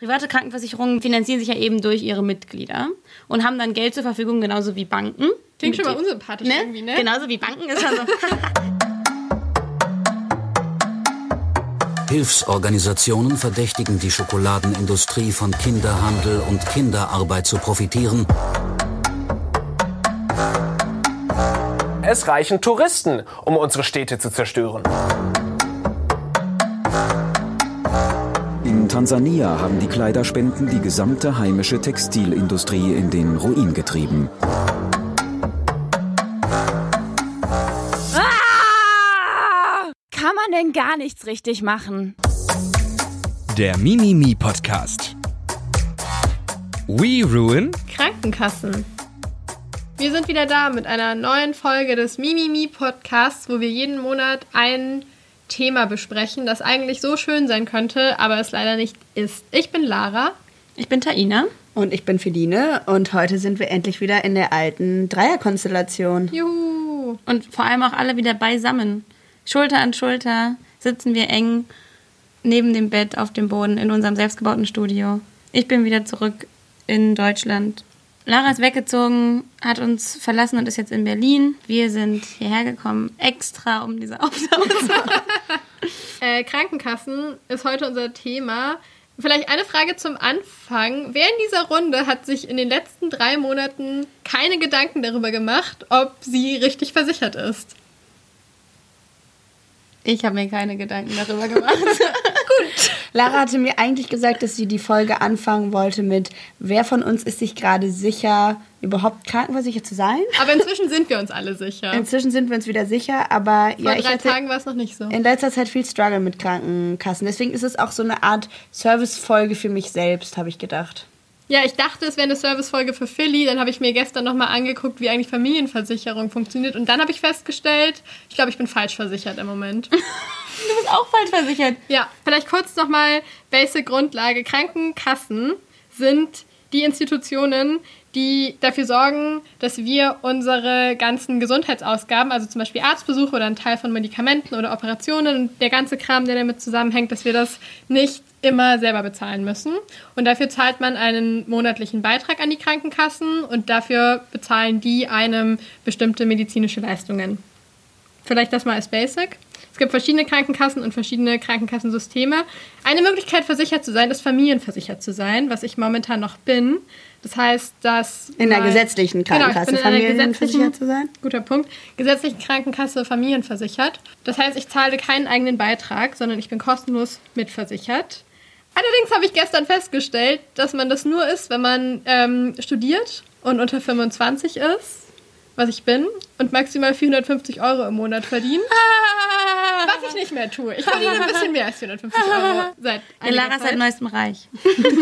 Private Krankenversicherungen finanzieren sich ja eben durch ihre Mitglieder und haben dann Geld zur Verfügung, genauso wie Banken. Klingt schon mal unsympathisch ne? irgendwie, ne? Genauso wie Banken ist schon so. Hilfsorganisationen verdächtigen die Schokoladenindustrie von Kinderhandel und Kinderarbeit zu profitieren. Es reichen Touristen, um unsere Städte zu zerstören. Tansania haben die Kleiderspenden die gesamte heimische Textilindustrie in den Ruin getrieben. Ah! Kann man denn gar nichts richtig machen? Der Mimimi Podcast. We ruin Krankenkassen. Wir sind wieder da mit einer neuen Folge des Mimimi Podcasts, wo wir jeden Monat ein Thema besprechen, das eigentlich so schön sein könnte, aber es leider nicht ist. Ich bin Lara. Ich bin Taina. Und ich bin Feline und heute sind wir endlich wieder in der alten Dreierkonstellation. Juhu! Und vor allem auch alle wieder beisammen. Schulter an Schulter sitzen wir eng neben dem Bett auf dem Boden in unserem selbstgebauten Studio. Ich bin wieder zurück in Deutschland. Lara ist weggezogen, hat uns verlassen und ist jetzt in Berlin. Wir sind hierher gekommen, extra um diese Aufnahme zu machen. äh, Krankenkassen ist heute unser Thema. Vielleicht eine Frage zum Anfang. Wer in dieser Runde hat sich in den letzten drei Monaten keine Gedanken darüber gemacht, ob sie richtig versichert ist? Ich habe mir keine Gedanken darüber gemacht. Gut. Lara hatte mir eigentlich gesagt, dass sie die Folge anfangen wollte mit, wer von uns ist sich gerade sicher, überhaupt krankenversichert zu sein? Aber inzwischen sind wir uns alle sicher. Inzwischen sind wir uns wieder sicher, aber Vor ja, drei Tagen war es noch nicht so. in letzter Zeit viel Struggle mit Krankenkassen. Deswegen ist es auch so eine Art Servicefolge für mich selbst, habe ich gedacht. Ja, ich dachte, es wäre eine Servicefolge für Philly. Dann habe ich mir gestern nochmal angeguckt, wie eigentlich Familienversicherung funktioniert. Und dann habe ich festgestellt, ich glaube, ich bin falsch versichert im Moment. Du bist auch falsch versichert. Ja, vielleicht kurz nochmal Basic Grundlage. Krankenkassen sind die Institutionen, die dafür sorgen, dass wir unsere ganzen Gesundheitsausgaben, also zum Beispiel Arztbesuche oder einen Teil von Medikamenten oder Operationen und der ganze Kram, der damit zusammenhängt, dass wir das nicht immer selber bezahlen müssen. Und dafür zahlt man einen monatlichen Beitrag an die Krankenkassen und dafür bezahlen die einem bestimmte medizinische Leistungen. Vielleicht das mal als Basic. Es gibt verschiedene Krankenkassen und verschiedene Krankenkassensysteme. Eine Möglichkeit, versichert zu sein, ist familienversichert zu sein, was ich momentan noch bin. Das heißt, dass. In der gesetzlichen Genau, Krankenkasse einer familienversichert zu sein? Guter Punkt. Gesetzlichen Krankenkasse familienversichert. Das heißt, ich zahle keinen eigenen Beitrag, sondern ich bin kostenlos mitversichert. Allerdings habe ich gestern festgestellt, dass man das nur ist, wenn man ähm, studiert und unter 25 ist, was ich bin, und maximal 450 Euro im Monat verdient. Was ich nicht mehr tue. Ich verdiene ein bisschen mehr als 450 Euro seit Ja, Lara ist seit neuestem reich.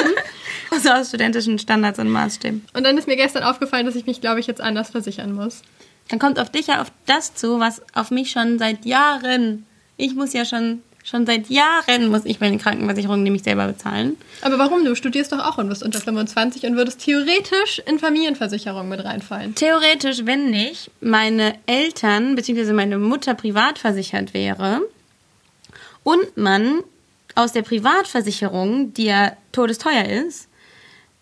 also aus studentischen Standards und Maßstäben. Und dann ist mir gestern aufgefallen, dass ich mich, glaube ich, jetzt anders versichern muss. Dann kommt auf dich ja auf das zu, was auf mich schon seit Jahren. Ich muss ja schon, schon seit Jahren muss ich meine Krankenversicherung nämlich selber bezahlen. Aber warum? Du studierst doch auch und bist unter 25 und würdest theoretisch in Familienversicherung mit reinfallen. Theoretisch, wenn nicht meine Eltern bzw. meine Mutter privat versichert wäre und man aus der Privatversicherung, die ja todesteuer ist,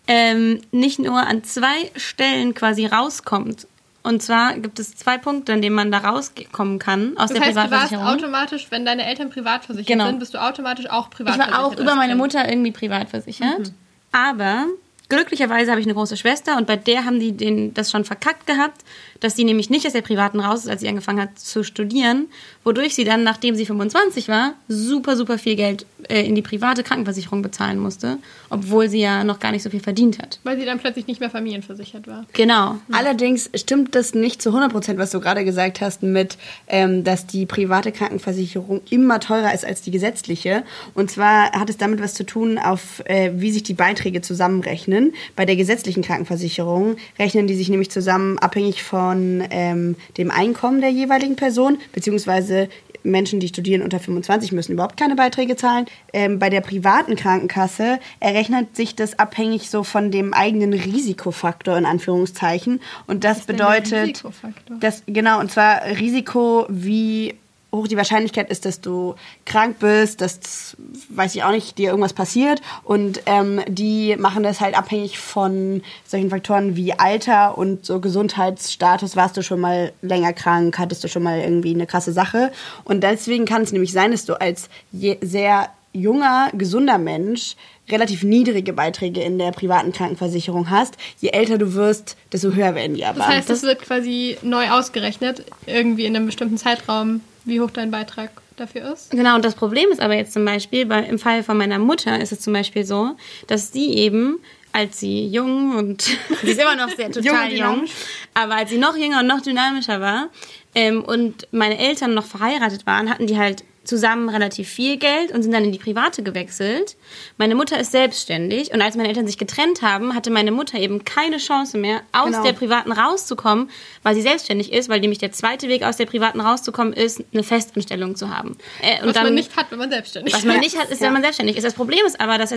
ähm, nicht nur an zwei Stellen quasi rauskommt. Und zwar gibt es zwei Punkte, an denen man da rauskommen kann aus Das der heißt, du warst Privatversicherung. automatisch, wenn deine Eltern privat versichert Genau. sind, bist du automatisch auch privat Ich war auch über meine Kind. Mutter irgendwie privat versichert. Aber glücklicherweise habe ich eine große Schwester und bei der haben die den, das schon verkackt gehabt, dass sie nämlich nicht aus der privaten raus ist, als sie angefangen hat zu studieren, wodurch sie dann, nachdem sie 25 war, super, super viel Geld äh, in die private Krankenversicherung bezahlen musste, obwohl sie ja noch gar nicht so viel verdient hat. Weil sie dann plötzlich nicht mehr familienversichert war. Genau. Allerdings stimmt das nicht zu 100 Prozent, was du gerade gesagt hast, mit, ähm, dass die private Krankenversicherung immer teurer ist als die gesetzliche. Und zwar hat es damit was zu tun, auf äh, wie sich die Beiträge zusammenrechnen. Bei der gesetzlichen Krankenversicherung rechnen die sich nämlich zusammen abhängig von ähm, dem Einkommen der jeweiligen Person, beziehungsweise Menschen, die studieren unter 25, müssen überhaupt keine Beiträge zahlen. Ähm, bei der privaten Krankenkasse errechnet sich das abhängig so von dem eigenen Risikofaktor in Anführungszeichen. Und das bedeutet, Risikofaktor? das genau und zwar Risiko, wie hoch die Wahrscheinlichkeit ist, dass du krank bist, dass, weiß ich auch nicht, dir irgendwas passiert. Und ähm, die machen das halt abhängig von solchen Faktoren wie Alter und so Gesundheitsstatus. Warst du schon mal länger krank? Hattest du schon mal irgendwie eine krasse Sache? Und deswegen kann es nämlich sein, dass du als sehr junger, gesunder Mensch relativ niedrige Beiträge in der privaten Krankenversicherung hast. Je älter du wirst, desto höher werden die aber. Das heißt, das wird quasi neu ausgerechnet, irgendwie in einem bestimmten Zeitraum, wie hoch dein Beitrag dafür ist. Genau, und das Problem ist aber jetzt zum Beispiel, bei, im Fall von meiner Mutter ist es zum Beispiel so, dass sie eben als sie jung und sie ist immer noch sehr Jung total jung, dynamisch. aber als sie noch jünger und noch dynamischer war ähm, und meine Eltern noch verheiratet waren, hatten die halt zusammen relativ viel Geld und sind dann in die private gewechselt. Meine Mutter ist selbstständig und als meine Eltern sich getrennt haben, hatte meine Mutter eben keine Chance mehr, aus Genau. der privaten rauszukommen, weil sie selbstständig ist, weil nämlich der zweite Weg aus der privaten rauszukommen ist, eine Festanstellung zu haben. Äh, und Was dann, man nicht hat, wenn man selbstständig was man nicht hat, ist, wenn man selbstständig ist. Das Problem ist aber, dass,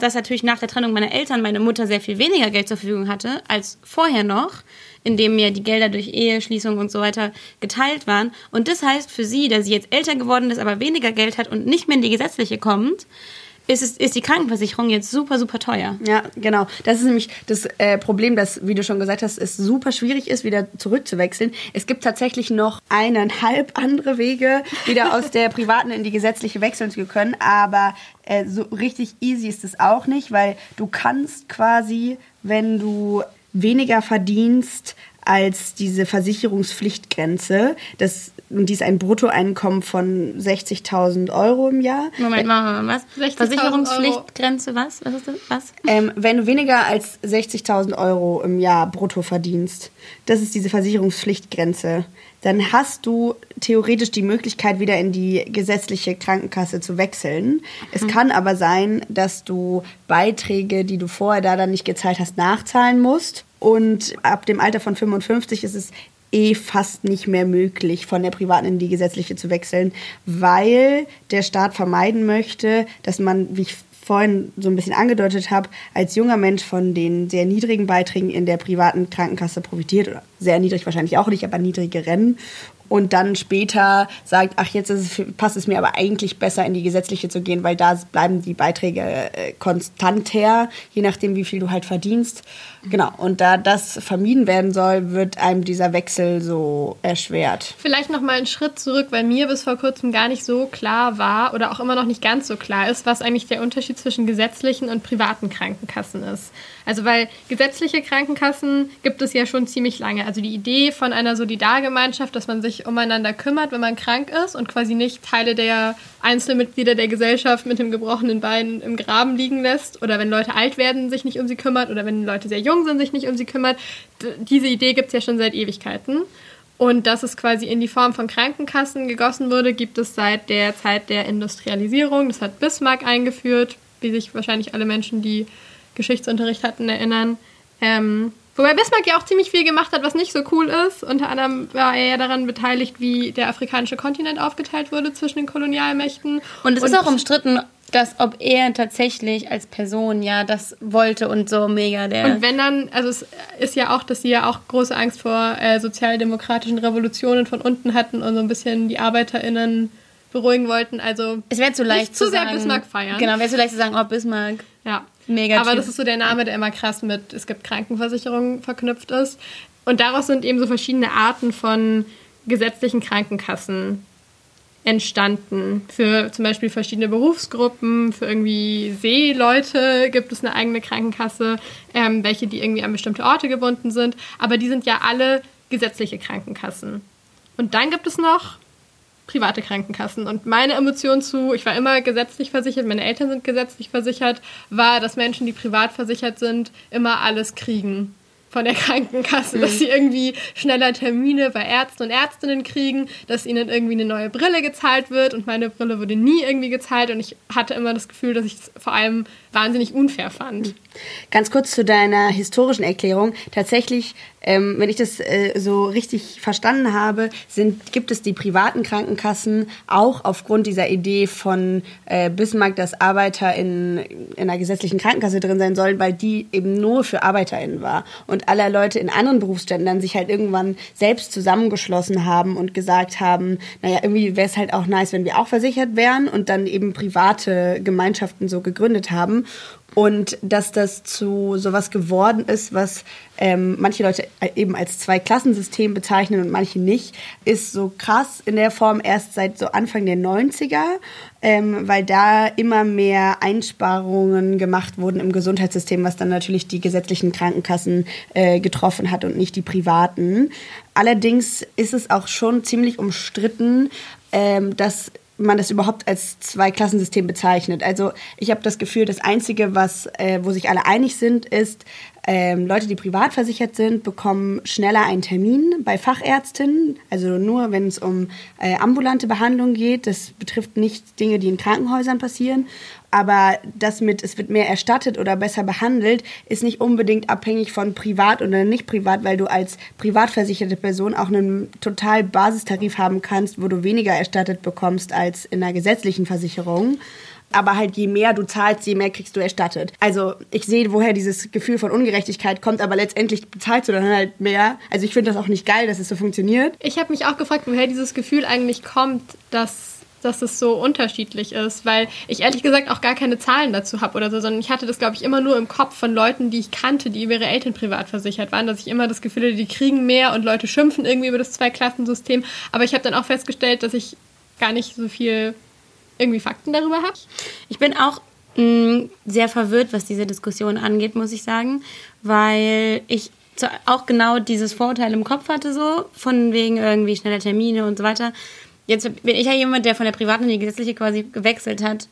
dass natürlich nach der Trennung meiner Eltern meine Mutter sehr viel weniger Geld zur Verfügung hatte als vorher noch, indem mir die Gelder durch Eheschließung und so weiter geteilt waren. Und das heißt für sie, dass sie jetzt älter geworden ist, aber weniger Geld hat und nicht mehr in die gesetzliche kommt, ist, es, ist die Krankenversicherung jetzt super, super teuer. Ja, genau. Das ist nämlich das äh, Problem, dass, wie du schon gesagt hast, es super schwierig ist, wieder zurückzuwechseln. Es gibt tatsächlich noch eineinhalb andere Wege, wieder aus der privaten in die gesetzliche wechseln zu können. Aber äh, so richtig easy ist es auch nicht, weil du kannst quasi, wenn du weniger verdienst als diese Versicherungspflichtgrenze, das, und die ist ein Bruttoeinkommen von 60.000 Euro im Jahr. Moment, machen wir mal was? 60.000 Versicherungspflichtgrenze, was? Was ist das? Was? Ähm, wenn du weniger als 60.000 Euro im Jahr brutto verdienst, das ist diese Versicherungspflichtgrenze, dann hast du theoretisch die Möglichkeit, wieder in die gesetzliche Krankenkasse zu wechseln. Es kann aber sein, dass du Beiträge, die du vorher da dann nicht gezahlt hast, nachzahlen musst. Und ab dem Alter von 55 ist es eh fast nicht mehr möglich, von der privaten in die gesetzliche zu wechseln, weil der Staat vermeiden möchte, dass man, wie ich vorhin so ein bisschen angedeutet habe, als junger Mensch von den sehr niedrigen Beiträgen in der privaten Krankenkasse profitiert oder sehr niedrig wahrscheinlich auch nicht, aber niedrigeren und dann später sagt, ach jetzt es, passt es mir aber eigentlich besser in die gesetzliche zu gehen, weil da bleiben die Beiträge äh, konstanter, je nachdem wie viel du halt verdienst. Genau, und da das vermieden werden soll, wird einem dieser Wechsel so erschwert. Vielleicht noch mal einen Schritt zurück, weil mir bis vor kurzem gar nicht so klar war oder auch immer noch nicht ganz so klar ist, was eigentlich der Unterschied zwischen gesetzlichen und privaten Krankenkassen ist. Also weil gesetzliche Krankenkassen gibt es ja schon ziemlich lange. Also die Idee von einer Solidargemeinschaft, dass man sich umeinander kümmert, wenn man krank ist und quasi nicht Teile der Einzelmitglieder der Gesellschaft mit dem gebrochenen Bein im Graben liegen lässt oder wenn Leute alt werden, sich nicht um sie kümmert oder wenn Leute sehr jung sind, sich nicht um sie kümmert. Diese Idee gibt es ja schon seit Ewigkeiten. Und dass es quasi in die Form von Krankenkassen gegossen wurde, gibt es seit der Zeit der Industrialisierung. Das hat Bismarck eingeführt, wie sich wahrscheinlich alle Menschen, die Geschichtsunterricht hatten, erinnern. Ähm, wobei Bismarck ja auch ziemlich viel gemacht hat, was nicht so cool ist. Unter anderem war er ja daran beteiligt, wie der afrikanische Kontinent aufgeteilt wurde zwischen den Kolonialmächten. Und es ist auch umstritten, dass ob er tatsächlich als Person ja das wollte und so mega der. Und wenn dann, also es ist ja auch, dass sie ja auch große Angst vor äh, sozialdemokratischen Revolutionen von unten hatten und so ein bisschen die ArbeiterInnen beruhigen wollten. Also es wäre zu leicht nicht zu zu sehr sagen. Bismarck feiern. Genau, wäre zu leicht zu sagen, oh Bismarck. Ja. Mega Aber das ist so der Name, der immer krass mit es gibt Krankenversicherungen verknüpft ist. Und daraus sind eben so verschiedene Arten von gesetzlichen Krankenkassen entstanden. Für zum Beispiel verschiedene Berufsgruppen, für irgendwie Seeleute gibt es eine eigene Krankenkasse, ähm, welche die irgendwie an bestimmte Orte gebunden sind. Aber die sind ja alle gesetzliche Krankenkassen. Und dann gibt es noch private Krankenkassen. Und meine Emotion zu, ich war immer gesetzlich versichert, meine Eltern sind gesetzlich versichert, war, dass Menschen, die privat versichert sind, immer alles kriegen von der Krankenkasse, dass sie irgendwie schneller Termine bei Ärzten und Ärztinnen kriegen, dass ihnen irgendwie eine neue Brille gezahlt wird. Und meine Brille wurde nie irgendwie gezahlt. Und ich hatte immer das Gefühl, dass ich es vor allem wahnsinnig unfair fand. Ganz kurz zu deiner historischen Erklärung. Tatsächlich, ähm, wenn ich das äh, so richtig verstanden habe, sind, gibt es die privaten Krankenkassen auch aufgrund dieser Idee von äh, Bismarck, dass Arbeiter in, in einer gesetzlichen Krankenkasse drin sein sollen, weil die eben nur für ArbeiterInnen war. Und und alle Leute in anderen Berufsständen dann sich halt irgendwann selbst zusammengeschlossen haben und gesagt haben, naja, irgendwie wäre es halt auch nice, wenn wir auch versichert wären und dann eben private Gemeinschaften so gegründet haben. Und dass das zu sowas geworden ist, was ähm, manche Leute eben als Zwei-Klassensystem bezeichnen und manche nicht, ist so krass in der Form erst seit so Anfang der 90er, ähm, weil da immer mehr Einsparungen gemacht wurden im Gesundheitssystem, was dann natürlich die gesetzlichen Krankenkassen äh, getroffen hat und nicht die privaten. Allerdings ist es auch schon ziemlich umstritten, ähm, dass man das überhaupt als Zweiklassensystem bezeichnet. Also ich habe das Gefühl, das Einzige, was, äh, wo sich alle einig sind, ist, ähm, Leute, die privat versichert sind, bekommen schneller einen Termin bei Fachärztinnen. Also nur, wenn es um äh, ambulante Behandlung geht. Das betrifft nicht Dinge, die in Krankenhäusern passieren. Aber das mit, es wird mehr erstattet oder besser behandelt, ist nicht unbedingt abhängig von privat oder nicht privat, weil du als privat versicherte Person auch einen total Basistarif haben kannst, wo du weniger erstattet bekommst als in einer gesetzlichen Versicherung aber halt je mehr du zahlst, je mehr kriegst du erstattet. Also ich sehe, woher dieses Gefühl von Ungerechtigkeit kommt, aber letztendlich bezahlst du dann halt mehr. Also ich finde das auch nicht geil, dass es so funktioniert. Ich habe mich auch gefragt, woher dieses Gefühl eigentlich kommt, dass dass es so unterschiedlich ist, weil ich ehrlich gesagt auch gar keine Zahlen dazu habe oder so, sondern ich hatte das, glaube ich, immer nur im Kopf von Leuten, die ich kannte, die über ihre Eltern privat versichert waren, dass ich immer das Gefühl hatte, die kriegen mehr und Leute schimpfen irgendwie über das Zweiklassensystem. Aber ich habe dann auch festgestellt, dass ich gar nicht so viel irgendwie Fakten darüber habe. Ich bin auch mh, mm, sehr verwirrt, was diese Diskussion angeht, muss ich sagen, weil ich auch genau dieses Vorurteil im Kopf hatte, so von wegen irgendwie schneller Termine und so weiter. Jetzt bin ich ja jemand, der von der privaten in die gesetzliche quasi gewechselt hat.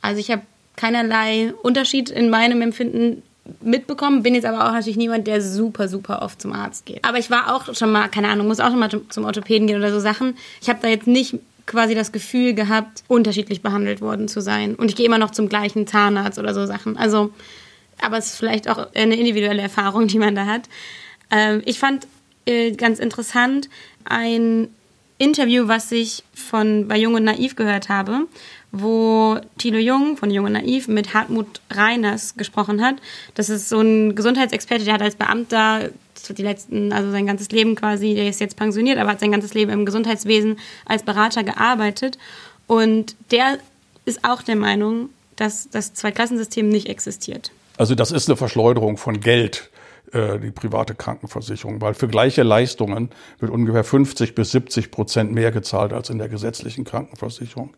Also ich habe keinerlei Unterschied in meinem Empfinden mitbekommen, bin jetzt aber auch natürlich niemand, der super, super oft zum Arzt geht. Aber ich war auch schon mal, keine Ahnung, muss auch schon mal zum Orthopäden gehen oder so Sachen. Ich habe da jetzt nicht quasi das Gefühl gehabt, unterschiedlich behandelt worden zu sein. Und ich gehe immer noch zum gleichen Zahnarzt oder so Sachen. Also, aber es ist vielleicht auch eine individuelle Erfahrung, die man da hat. Ähm, ich fand äh, ganz interessant ein Interview, was ich von bei Jung und Naiv gehört habe, wo Thilo Jung von Jung und Naiv mit Hartmut Reiners gesprochen hat. Das ist so ein Gesundheitsexperte, der hat als Beamter die letzten, also sein ganzes Leben quasi, der ist jetzt pensioniert, aber hat sein ganzes Leben im Gesundheitswesen als Berater gearbeitet. Und der ist auch der Meinung, dass das Zweiklassensystem nicht existiert. Also das ist eine Verschleuderung von Geld die private Krankenversicherung, weil für gleiche Leistungen wird ungefähr 50 bis 70 Prozent mehr gezahlt als in der gesetzlichen Krankenversicherung.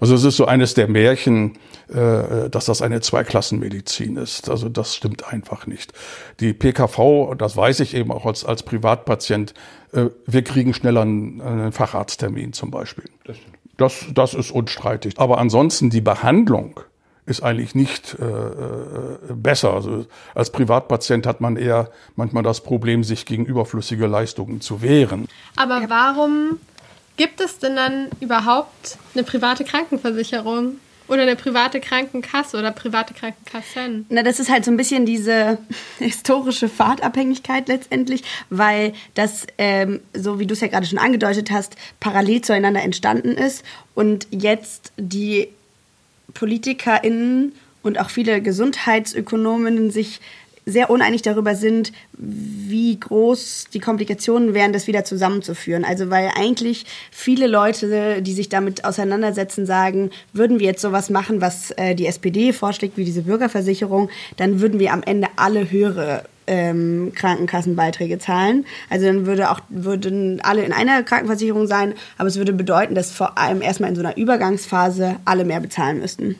Also es ist so eines der Märchen, äh, dass das eine Zweiklassenmedizin ist. Also das stimmt einfach nicht. Die PKV, das weiß ich eben auch als, als Privatpatient, äh, wir kriegen schneller einen, einen Facharzttermin zum Beispiel. Das, das ist unstreitig. Aber ansonsten die Behandlung ist eigentlich nicht äh, äh, besser. Also als Privatpatient hat man eher manchmal das Problem, sich gegen überflüssige Leistungen zu wehren. Aber warum gibt es denn dann überhaupt eine private Krankenversicherung? Oder eine private Krankenkasse oder private Krankenkassen. Na, das ist halt so ein bisschen diese historische Fahrtabhängigkeit letztendlich, weil das, ähm, so wie du es ja gerade schon angedeutet hast, parallel zueinander entstanden ist und jetzt die PolitikerInnen und auch viele Gesundheitsökonominnen sich sehr uneinig darüber sind, wie groß die Komplikationen wären, das wieder zusammenzuführen. Also weil eigentlich viele Leute, die sich damit auseinandersetzen, sagen, würden wir jetzt sowas machen, was äh, die SPD vorschlägt, wie diese Bürgerversicherung, dann würden wir am Ende alle höhere ähm, Krankenkassenbeiträge zahlen. Also dann würde auch, würden alle in einer Krankenversicherung sein, aber es würde bedeuten, dass vor allem erstmal in so einer Übergangsphase alle mehr bezahlen müssten.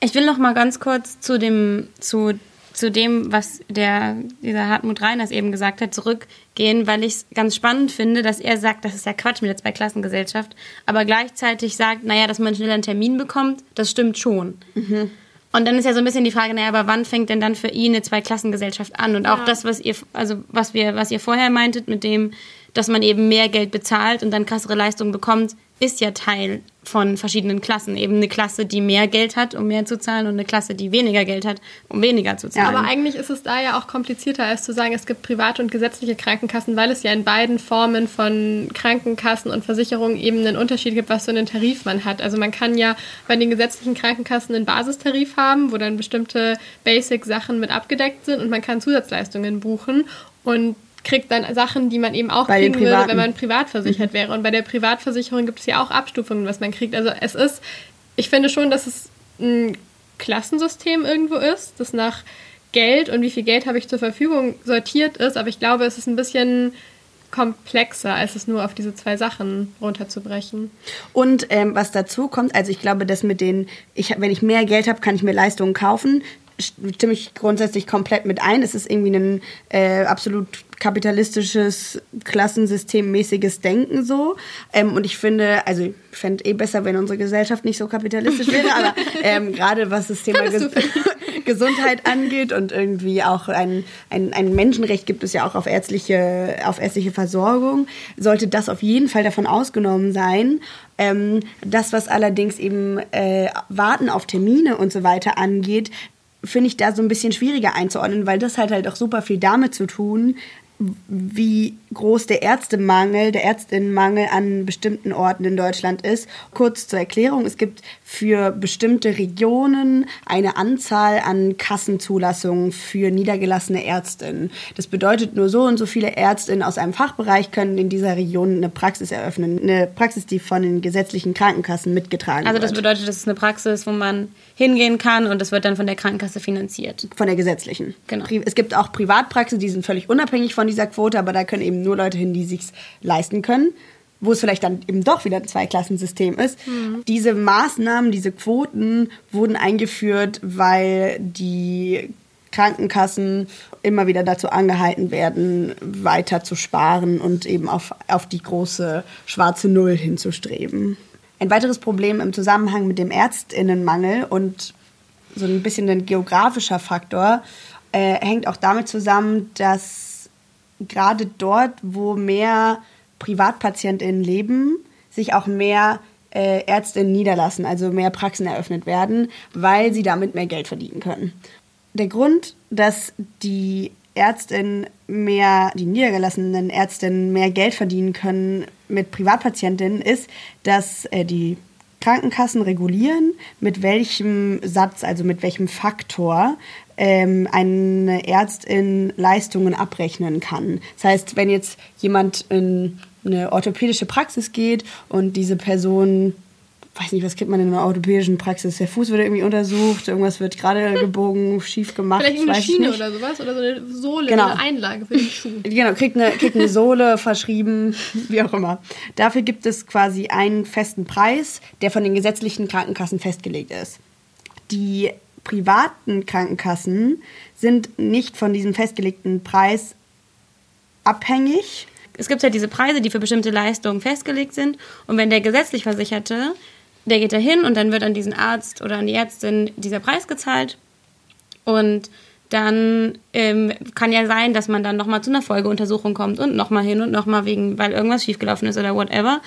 Ich will noch mal ganz kurz zu dem, zu zu dem, was der, dieser Hartmut Reiners eben gesagt hat, zurückgehen, weil ich es ganz spannend finde, dass er sagt, das ist ja Quatsch mit der Zweiklassengesellschaft, aber gleichzeitig sagt, naja, dass man schneller einen Termin bekommt, das stimmt schon. Mhm. Und dann ist ja so ein bisschen die Frage, naja, aber wann fängt denn dann für ihn eine Zweiklassengesellschaft an? Und auch ja. das, was ihr, also was wir, was ihr vorher meintet, mit dem, dass man eben mehr Geld bezahlt und dann krassere Leistungen bekommt, ist ja Teil von verschiedenen Klassen. Eben eine Klasse, die mehr Geld hat, um mehr zu zahlen, und eine Klasse, die weniger Geld hat, um weniger zu zahlen. Aber eigentlich ist es da ja auch komplizierter, als zu sagen, es gibt private und gesetzliche Krankenkassen, weil es ja in beiden Formen von Krankenkassen und Versicherungen eben einen Unterschied gibt, was für einen Tarif man hat. Also man kann ja bei den gesetzlichen Krankenkassen einen Basistarif haben, wo dann bestimmte Basic-Sachen mit abgedeckt sind und man kann Zusatzleistungen buchen. Und kriegt dann Sachen, die man eben auch Bei kriegen würde, wenn man privat versichert wäre. Und bei der Privatversicherung gibt es ja auch Abstufungen, was man kriegt. Also es ist, ich finde schon, dass es ein Klassensystem irgendwo ist, das nach Geld und wie viel Geld habe ich zur Verfügung sortiert ist. Aber ich glaube, es ist ein bisschen komplexer, als es nur auf diese zwei Sachen runterzubrechen. Und ähm, was dazu kommt, also ich glaube, dass mit den, ich, wenn ich mehr Geld habe, kann ich mir Leistungen kaufen. Stimme ich grundsätzlich komplett mit ein. Es ist irgendwie ein äh, absolut kapitalistisches, klassensystemmäßiges Denken so. Ähm, und ich finde, also ich fände eh besser, wenn unsere Gesellschaft nicht so kapitalistisch wäre, aber ähm, gerade was das Thema Ges Gesundheit angeht und irgendwie auch ein, ein, ein Menschenrecht gibt es ja auch auf ärztliche, auf ärztliche Versorgung, sollte das auf jeden Fall davon ausgenommen sein. Ähm, das, was allerdings eben äh, Warten auf Termine und so weiter angeht, finde ich da so ein bisschen schwieriger einzuordnen, weil das hat halt auch super viel damit zu tun, wie groß der Ärztemangel, der Ärztinnenmangel an bestimmten Orten in Deutschland ist. Kurz zur Erklärung, es gibt für bestimmte Regionen eine Anzahl an Kassenzulassungen für niedergelassene Ärztinnen. Das bedeutet, nur so und so viele Ärztinnen aus einem Fachbereich können in dieser Region eine Praxis eröffnen. Eine Praxis, die von den gesetzlichen Krankenkassen mitgetragen Also das wird. bedeutet, das ist eine Praxis, wo man hingehen kann und das wird dann von der Krankenkasse finanziert. Von der gesetzlichen. Genau. Es gibt auch Privatpraxen, die sind völlig unabhängig von dieser Quote, aber da können eben nur Leute hin, die sich's leisten können. Wo es vielleicht dann eben doch wieder ein Zweiklassensystem ist. Diese Maßnahmen, diese Quoten wurden eingeführt, weil die Krankenkassen immer wieder dazu angehalten werden, weiter zu sparen und eben auf, auf die große schwarze Null hinzustreben. Ein weiteres Problem im Zusammenhang mit dem Ärztinnenmangel und so ein bisschen ein geografischer Faktor äh, hängt auch damit zusammen, dass gerade dort, wo mehr PrivatpatientInnen leben, sich auch mehr äh, Ärztinnen niederlassen, also mehr Praxen eröffnet werden, weil sie damit mehr Geld verdienen können. Der Grund, dass die Ärztinnen mehr, die niedergelassenen Ärztinnen mehr Geld verdienen können mit Privatpatientinnen, ist, dass äh, die Krankenkassen regulieren, mit welchem Satz, also mit welchem Faktor ähm, eine Ärztin Leistungen abrechnen kann. Das heißt, wenn jetzt jemand in eine orthopädische Praxis geht und diese Person, weiß nicht, was kriegt man in einer orthopädischen Praxis? Der Fuß wird irgendwie untersucht, irgendwas wird gerade gebogen, schief gemacht. Vielleicht ich Schiene nicht. oder sowas oder so eine Sohle, Genau. eine Einlage für den Schuh. Genau, kriegt eine, kriegt eine Sohle verschrieben, wie auch immer. Dafür gibt es quasi einen festen Preis, der von den gesetzlichen Krankenkassen festgelegt ist. Die privaten Krankenkassen sind nicht von diesem festgelegten Preis abhängig. Es gibt halt diese Preise, die für bestimmte Leistungen festgelegt sind. Und wenn der gesetzlich Versicherte, der geht da hin und dann wird an diesen Arzt oder an die Ärztin dieser Preis gezahlt. Und dann ähm, kann ja sein, dass man dann nochmal zu einer Folgeuntersuchung kommt und nochmal hin und nochmal wegen, weil irgendwas schiefgelaufen ist oder whatever.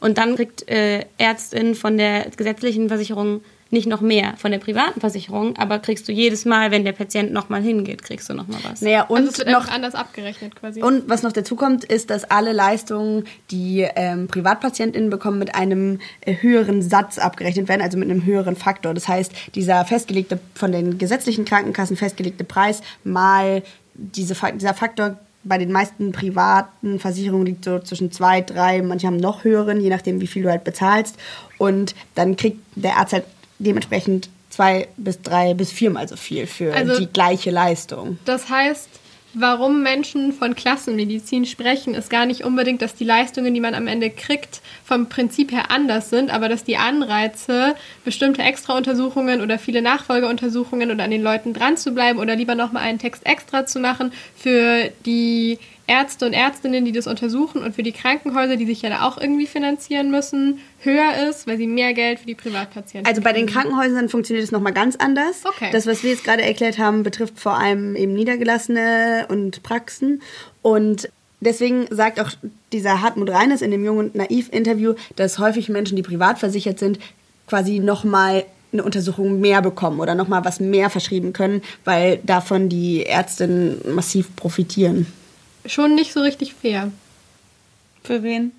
Und dann kriegt äh, Ärztin von der gesetzlichen Versicherung nicht noch mehr von der privaten Versicherung, aber kriegst du jedes Mal, wenn der Patient nochmal hingeht, kriegst du nochmal was. Naja, und Also es wird noch anders abgerechnet quasi. Und was noch dazu kommt, ist, dass alle Leistungen, die ähm, PrivatpatientInnen bekommen, mit einem äh, höheren Satz abgerechnet werden, also mit einem höheren Faktor. Das heißt, dieser festgelegte, von den gesetzlichen Krankenkassen festgelegte Preis mal diese, dieser Faktor bei den meisten privaten Versicherungen liegt so zwischen zwei, drei, manche haben noch höheren, je nachdem, wie viel du halt bezahlst. Und dann kriegt der Arzt halt dementsprechend zwei bis drei bis viermal so viel für Also- die gleiche Leistung. Das heißt, warum Menschen von Klassenmedizin sprechen, ist gar nicht unbedingt, dass die Leistungen, die man am Ende kriegt, vom Prinzip her anders sind, aber dass die Anreize, bestimmte Extrauntersuchungen oder viele Nachfolgeuntersuchungen oder an den Leuten dran zu bleiben oder lieber nochmal einen Text extra zu machen für die Ärzte und Ärztinnen, die das untersuchen und für die Krankenhäuser, die sich ja da auch irgendwie finanzieren müssen, höher ist, weil sie mehr Geld für die Privatpatienten Also bei den. Krankenhäusern funktioniert es nochmal ganz anders. Okay. Das, was wir jetzt gerade erklärt haben, betrifft vor allem eben Niedergelassene und Praxen. Und deswegen sagt auch dieser Hartmut Reines in dem Jung und Naiv-Interview, dass häufig Menschen, die privat versichert sind, quasi nochmal eine Untersuchung mehr bekommen oder nochmal was mehr verschrieben können, weil davon die Ärztinnen massiv profitieren. Schon nicht so richtig fair. Für wen?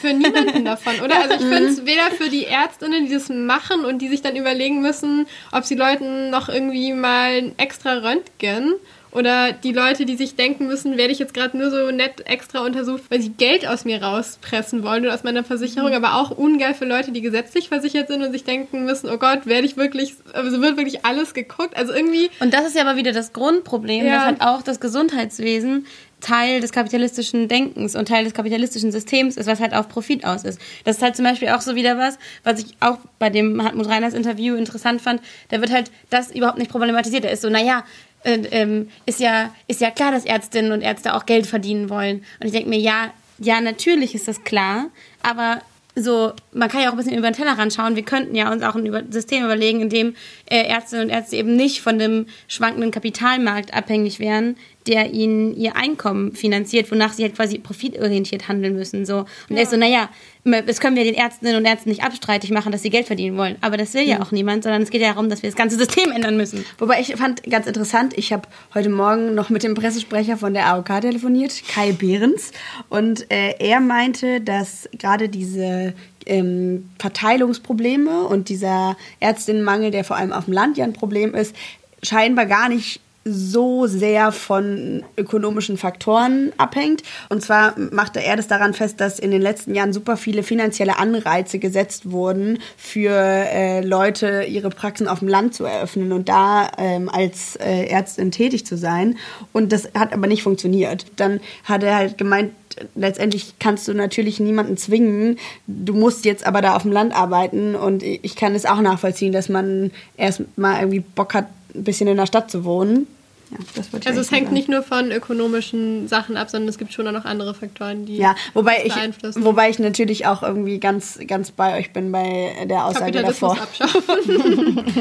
Für niemanden davon, oder? Also ich finde es weder für die Ärztinnen, die das machen und die sich dann überlegen müssen, ob sie Leuten noch irgendwie mal ein extra Röntgen oder die Leute, die sich denken müssen, werde ich jetzt gerade nur so nett extra untersucht, weil sie Geld aus mir rauspressen wollen oder aus meiner Versicherung, aber auch ungeil für Leute, die gesetzlich versichert sind und sich denken müssen, oh Gott, werde ich wirklich, also wird wirklich alles geguckt. Also irgendwie. Und das ist ja aber wieder das Grundproblem, Ja. dass halt auch das Gesundheitswesen Teil des kapitalistischen Denkens und Teil des kapitalistischen Systems ist, was halt auf Profit aus ist. Das ist halt zum Beispiel auch so wieder was, was ich auch bei dem Hartmut Reiners Interview interessant fand. Da wird halt das überhaupt nicht problematisiert. Er ist so, naja, äh, ähm, ist ja, ist ja klar, dass Ärztinnen und Ärzte auch Geld verdienen wollen. Und ich denke mir, ja, ja, natürlich ist das klar, aber so, man kann ja auch ein bisschen über den Tellerrand schauen. Wir könnten ja uns auch ein System überlegen, in dem äh, Ärztinnen und Ärzte eben nicht von dem schwankenden Kapitalmarkt abhängig wären, der ihnen ihr Einkommen finanziert, wonach sie halt quasi profitorientiert handeln müssen. So. Und er ist so, naja, das können wir den Ärztinnen und Ärzten nicht abstreitig machen, dass sie Geld verdienen wollen. Aber das will ja auch niemand, sondern es geht ja darum, dass wir das ganze System ändern müssen. Wobei ich fand ganz interessant, ich habe heute Morgen noch mit dem Pressesprecher von der AOK telefoniert, Kai Behrens, und äh, er meinte, dass gerade diese ähm, Verteilungsprobleme und dieser Ärztinnenmangel, der vor allem auf dem Land ja ein Problem ist, scheinbar gar nicht so sehr von ökonomischen Faktoren abhängt. Und zwar machte er das daran fest, dass in den letzten Jahren super viele finanzielle Anreize gesetzt wurden für äh, Leute, ihre Praxen auf dem Land zu eröffnen und da ähm, als äh, Ärztin tätig zu sein. Und das hat aber nicht funktioniert. Dann hat er halt gemeint, letztendlich kannst du natürlich niemanden zwingen. Du musst jetzt aber da auf dem Land arbeiten und ich kann es auch nachvollziehen, dass man erst mal irgendwie Bock hat, ein bisschen in der Stadt zu wohnen. Ja, Also es hängt sagen. nicht nur von ökonomischen Sachen ab, sondern es gibt schon auch noch andere Faktoren, die Ja, wobei das ich, beeinflussen. wobei ich natürlich auch irgendwie ganz, ganz bei euch bin bei der Aussage davor. abschaffen.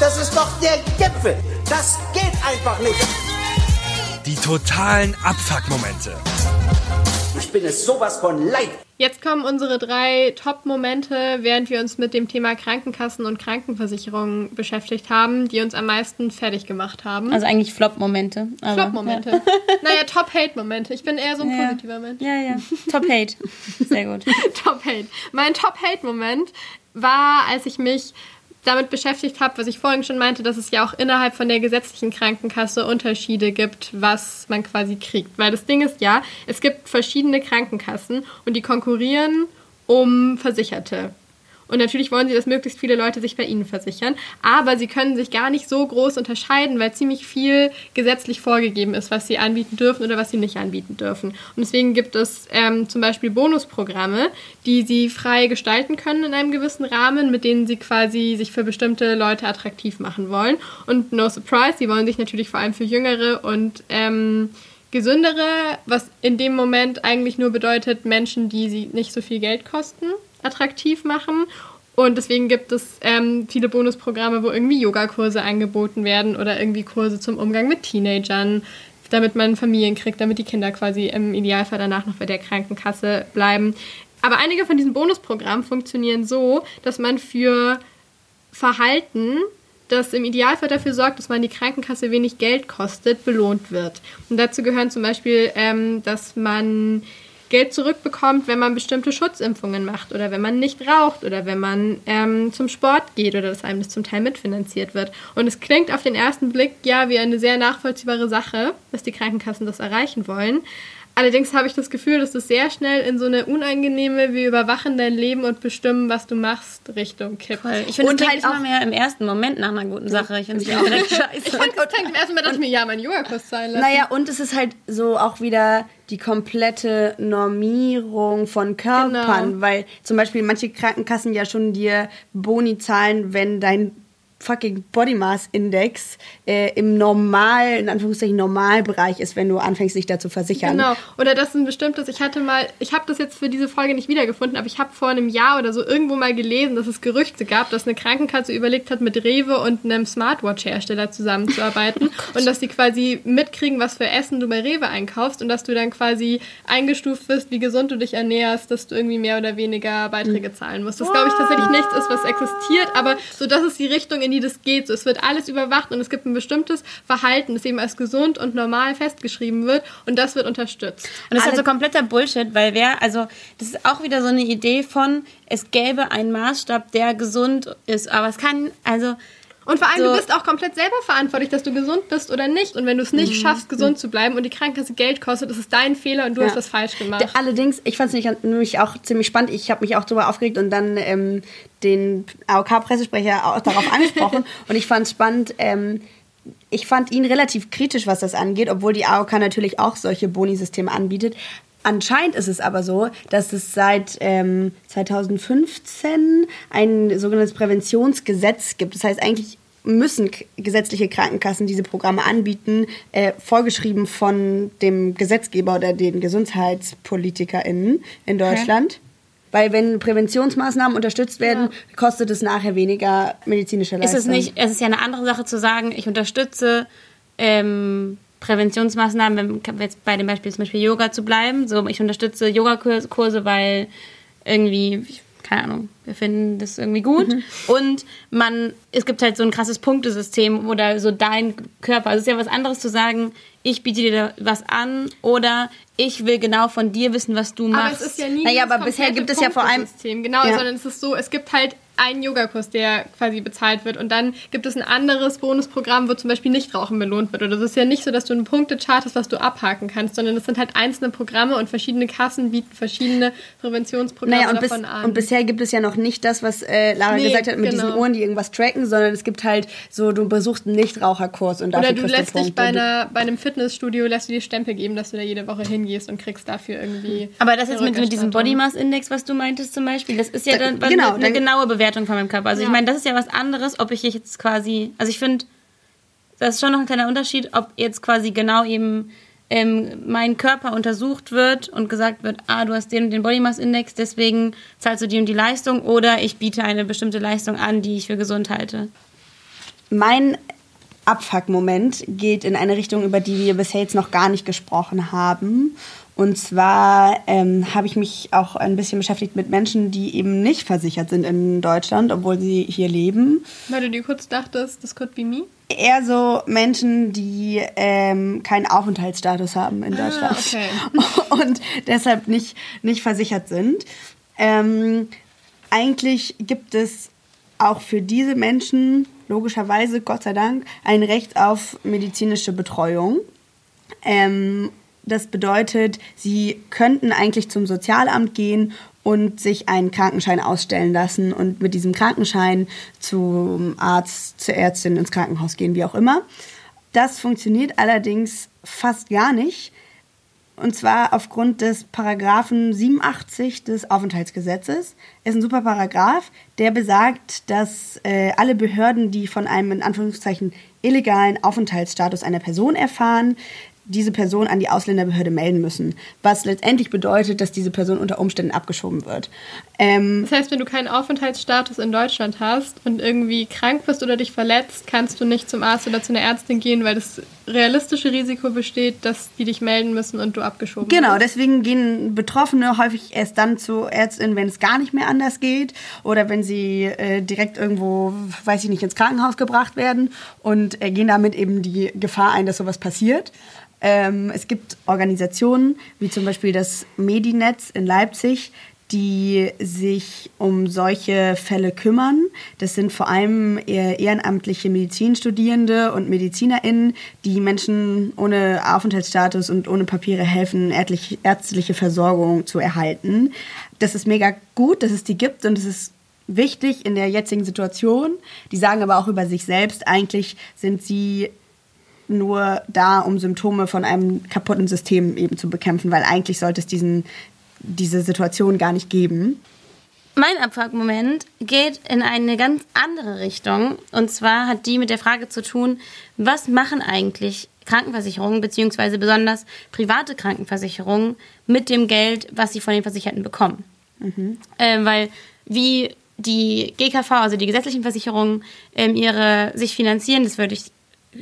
Das ist doch der Gipfel. Das geht einfach nicht. Die totalen Abfuck-Momente. Ich bin es sowas von leid. Jetzt kommen unsere drei Top-Momente, während wir uns mit dem Thema Krankenkassen und Krankenversicherung beschäftigt haben, die uns am meisten fertig gemacht haben. Also eigentlich Flop-Momente. Flop-Momente. Naja, Top-Hate-Momente. Ich bin eher so ein Ja. positiver Mensch. Ja, ja. Top Hate. Sehr gut. Top-Hate. Mein Top-Hate-Moment war, als ich mich damit beschäftigt habe, was ich vorhin schon meinte, dass es ja auch innerhalb von der gesetzlichen Krankenkasse Unterschiede gibt, was man quasi kriegt. Weil das Ding ist ja, es gibt verschiedene Krankenkassen und die konkurrieren um Versicherte. Und natürlich wollen sie, dass möglichst viele Leute sich bei ihnen versichern. Aber sie können sich gar nicht so groß unterscheiden, weil ziemlich viel gesetzlich vorgegeben ist, was sie anbieten dürfen oder was sie nicht anbieten dürfen. Und deswegen gibt es ähm, zum Beispiel Bonusprogramme, die sie frei gestalten können in einem gewissen Rahmen, mit denen sie quasi sich für bestimmte Leute attraktiv machen wollen. Und no surprise, sie wollen sich natürlich vor allem für Jüngere und ähm, gesündere, was in dem Moment eigentlich nur bedeutet, Menschen, die sie nicht so viel Geld kosten, attraktiv machen. Und deswegen gibt es ähm, viele Bonusprogramme, wo irgendwie Yogakurse angeboten werden oder irgendwie Kurse zum Umgang mit Teenagern, damit man Familien kriegt, damit die Kinder quasi im Idealfall danach noch bei der Krankenkasse bleiben. Aber einige von diesen Bonusprogrammen funktionieren so, dass man für Verhalten, das im Idealfall dafür sorgt, dass man die Krankenkasse wenig Geld kostet, belohnt wird. Und dazu gehören zum Beispiel, ähm, dass man Geld zurückbekommt, wenn man bestimmte Schutzimpfungen macht oder wenn man nicht raucht oder wenn man ähm, zum Sport geht oder dass einem das zum Teil mitfinanziert wird. Und es klingt auf den ersten Blick ja wie eine sehr nachvollziehbare Sache, dass die Krankenkassen das erreichen wollen. Allerdings habe ich das Gefühl, dass das sehr schnell in so eine unangenehme, wir überwachen dein Leben und bestimmen, was du machst, Richtung kippt. Ich finde, es halt klingt immer mehr im ersten Moment nach einer guten Sache. Ich finde es auch direkt Ich scheiße. fand das klingt im ersten Mal, dachte ich mir, ja, mein Yogakurs zahlen lassen. Naja, und es ist halt so auch wieder die komplette Normierung von Körpern, Genau. weil zum Beispiel manche Krankenkassen ja schon dir Boni zahlen, wenn dein fucking Body Mass Index äh, im normal, in Anführungszeichen Normalbereich ist, wenn du anfängst, dich da zu versichern. Genau. Oder das ist ein bestimmtes, ich hatte mal, ich habe das jetzt für diese Folge nicht wiedergefunden, aber ich habe vor einem Jahr oder so irgendwo mal gelesen, dass es Gerüchte gab, dass eine Krankenkasse überlegt hat, mit Rewe und einem Smartwatch-Hersteller zusammenzuarbeiten Oh und dass sie quasi mitkriegen, was für Essen du bei Rewe einkaufst und dass du dann quasi eingestuft wirst, wie gesund du dich ernährst, dass du irgendwie mehr oder weniger Beiträge zahlen musst. Das glaube ich tatsächlich nichts ist, was existiert, aber so das ist die Richtung, in die das geht. So, es wird alles überwacht und es gibt ein bestimmtes Verhalten, das eben als gesund und normal festgeschrieben wird und das wird unterstützt. Und das ist halt so kompletter Bullshit, weil wer, also das ist auch wieder so eine Idee von, es gäbe einen Maßstab, der gesund ist, aber es kann, also Und vor allem, So. du bist auch komplett selber verantwortlich, dass du gesund bist oder nicht. Und wenn du es nicht schaffst, gesund zu bleiben und die Krankenkasse Geld kostet, ist es dein Fehler und du Ja. hast was falsch gemacht. Allerdings, ich fand es nämlich auch ziemlich spannend. Ich habe mich auch darüber aufgeregt und dann ähm, den AOK-Pressesprecher auch darauf angesprochen. und ich fand es spannend. Ähm, ich fand ihn relativ kritisch, was das angeht, obwohl die AOK natürlich auch solche Bonisysteme anbietet. Anscheinend ist es aber so, dass es seit ähm, 2015 ein sogenanntes Präventionsgesetz gibt. Das heißt, eigentlich müssen gesetzliche Krankenkassen diese Programme anbieten, äh, vorgeschrieben von dem Gesetzgeber oder den GesundheitspolitikerInnen in Deutschland. Weil wenn Präventionsmaßnahmen unterstützt werden, kostet es nachher weniger medizinische ist Leistung. es nicht, es ist ja eine andere Sache zu sagen, ich unterstütze ähm, Präventionsmaßnahmen, wenn jetzt bei dem Beispiel zum Beispiel Yoga zu bleiben. So, ich unterstütze Yogakurse, weil irgendwie, ich- keine Ahnung, wir finden das irgendwie gut. Und man, es gibt halt so ein krasses Punktesystem oder so dein Körper. Also es ist ja was anderes zu sagen, ich biete dir was an oder ich will genau von dir wissen, was du machst. aber es ist ja nie Naja, aber bisher gibt es ja vor allem-. Genau, Ja. sondern es ist so, es gibt halt einen Yogakurs, der quasi bezahlt wird und dann gibt es ein anderes Bonusprogramm, wo zum Beispiel Nichtrauchen belohnt wird. Oder es ist ja nicht so, dass du einen Punktechart hast, was du abhaken kannst, sondern es sind halt einzelne Programme und verschiedene Kassen bieten verschiedene Präventionsprogramme Naja, und, bis, davon an. und bisher gibt es ja noch nicht das, was äh, Lara Nee, gesagt hat, mit genau. diesen Uhren, die irgendwas tracken, sondern es gibt halt so, du besuchst einen Nichtraucherkurs und dafür Oder du lässt dich bei, einer, bei einem Fitnessstudio, lässt du dir Stempel geben, dass du da jede Woche hingehst und kriegst dafür irgendwie. Aber das jetzt eine mit, mit diesem. Body Mass Index, was du meintest zum Beispiel, das ist ja Da- dann genau, eine genaue Bewertung von meinem Körper. Also ich Ja. meine, das ist ja was anderes, ob ich jetzt quasi, also ich finde, das ist schon noch ein kleiner Unterschied, ob jetzt quasi genau eben ähm, mein Körper untersucht wird und gesagt wird, ah, du hast den und den Body Mass Index, deswegen zahlst du die und die Leistung oder ich biete eine bestimmte Leistung an, die ich für gesund halte. Mein Abfuck-Moment geht in eine Richtung, über die wir bisher jetzt noch gar nicht gesprochen haben. Und zwar ähm, habe ich mich auch ein bisschen beschäftigt mit Menschen, die eben nicht versichert sind in Deutschland, obwohl sie hier leben. Weil du dir kurz dachtest, das could be me. Eher so Menschen, die ähm, keinen Aufenthaltsstatus haben in Deutschland okay. und deshalb nicht, nicht versichert sind. Ähm, eigentlich gibt es auch für diese Menschen logischerweise, Gott sei Dank, ein Recht auf medizinische Betreuung. Ähm, das bedeutet, sie könnten eigentlich zum Sozialamt gehen und sich einen Krankenschein ausstellen lassen und mit diesem Krankenschein zum Arzt, zur Ärztin ins Krankenhaus gehen, wie auch immer. Das funktioniert allerdings fast gar nicht. Und zwar aufgrund des Paragraphen 87 des Aufenthaltsgesetzes. Ist ein super Paragraph, der besagt, dass äh, alle Behörden, die von einem in Anführungszeichen illegalen Aufenthaltsstatus einer Person erfahren, diese Person an die Ausländerbehörde melden müssen. Was letztendlich bedeutet, dass diese Person unter Umständen abgeschoben wird. Ähm, Das heißt, wenn du keinen Aufenthaltsstatus in Deutschland hast und irgendwie krank bist oder dich verletzt, kannst du nicht zum Arzt oder zu einer Ärztin gehen, weil das realistische Risiko besteht, dass die dich melden müssen und du abgeschoben Genau, wirst. deswegen gehen Betroffene häufig erst dann zur Ärztin, wenn es gar nicht mehr anders geht oder wenn sie äh, direkt irgendwo, weiß ich nicht, ins Krankenhaus gebracht werden und äh, gehen damit eben die Gefahr ein, dass sowas passiert. Ähm, es gibt Organisationen wie zum Beispiel das Medinetz in Leipzig, die sich um solche Fälle kümmern. Das sind vor allem eher ehrenamtliche Medizinstudierende und MedizinerInnen, die Menschen ohne Aufenthaltsstatus und ohne Papiere helfen, ärztliche Versorgung zu erhalten. Das ist mega gut, dass es die gibt und es ist wichtig in der jetzigen Situation. Die sagen aber auch über sich selbst, eigentlich sind sie nur da, um Symptome von einem kaputten System eben zu bekämpfen, weil eigentlich sollte es diesen, diese Situation gar nicht geben. Mein Abfuck-Moment geht in eine ganz andere Richtung. Und zwar hat die mit der Frage zu tun, was machen eigentlich Krankenversicherungen, beziehungsweise besonders private Krankenversicherungen, mit dem Geld, was sie von den Versicherten bekommen. Ähm, weil wie die GKV, also die gesetzlichen Versicherungen, ähm, ihre sich finanzieren, das würde ich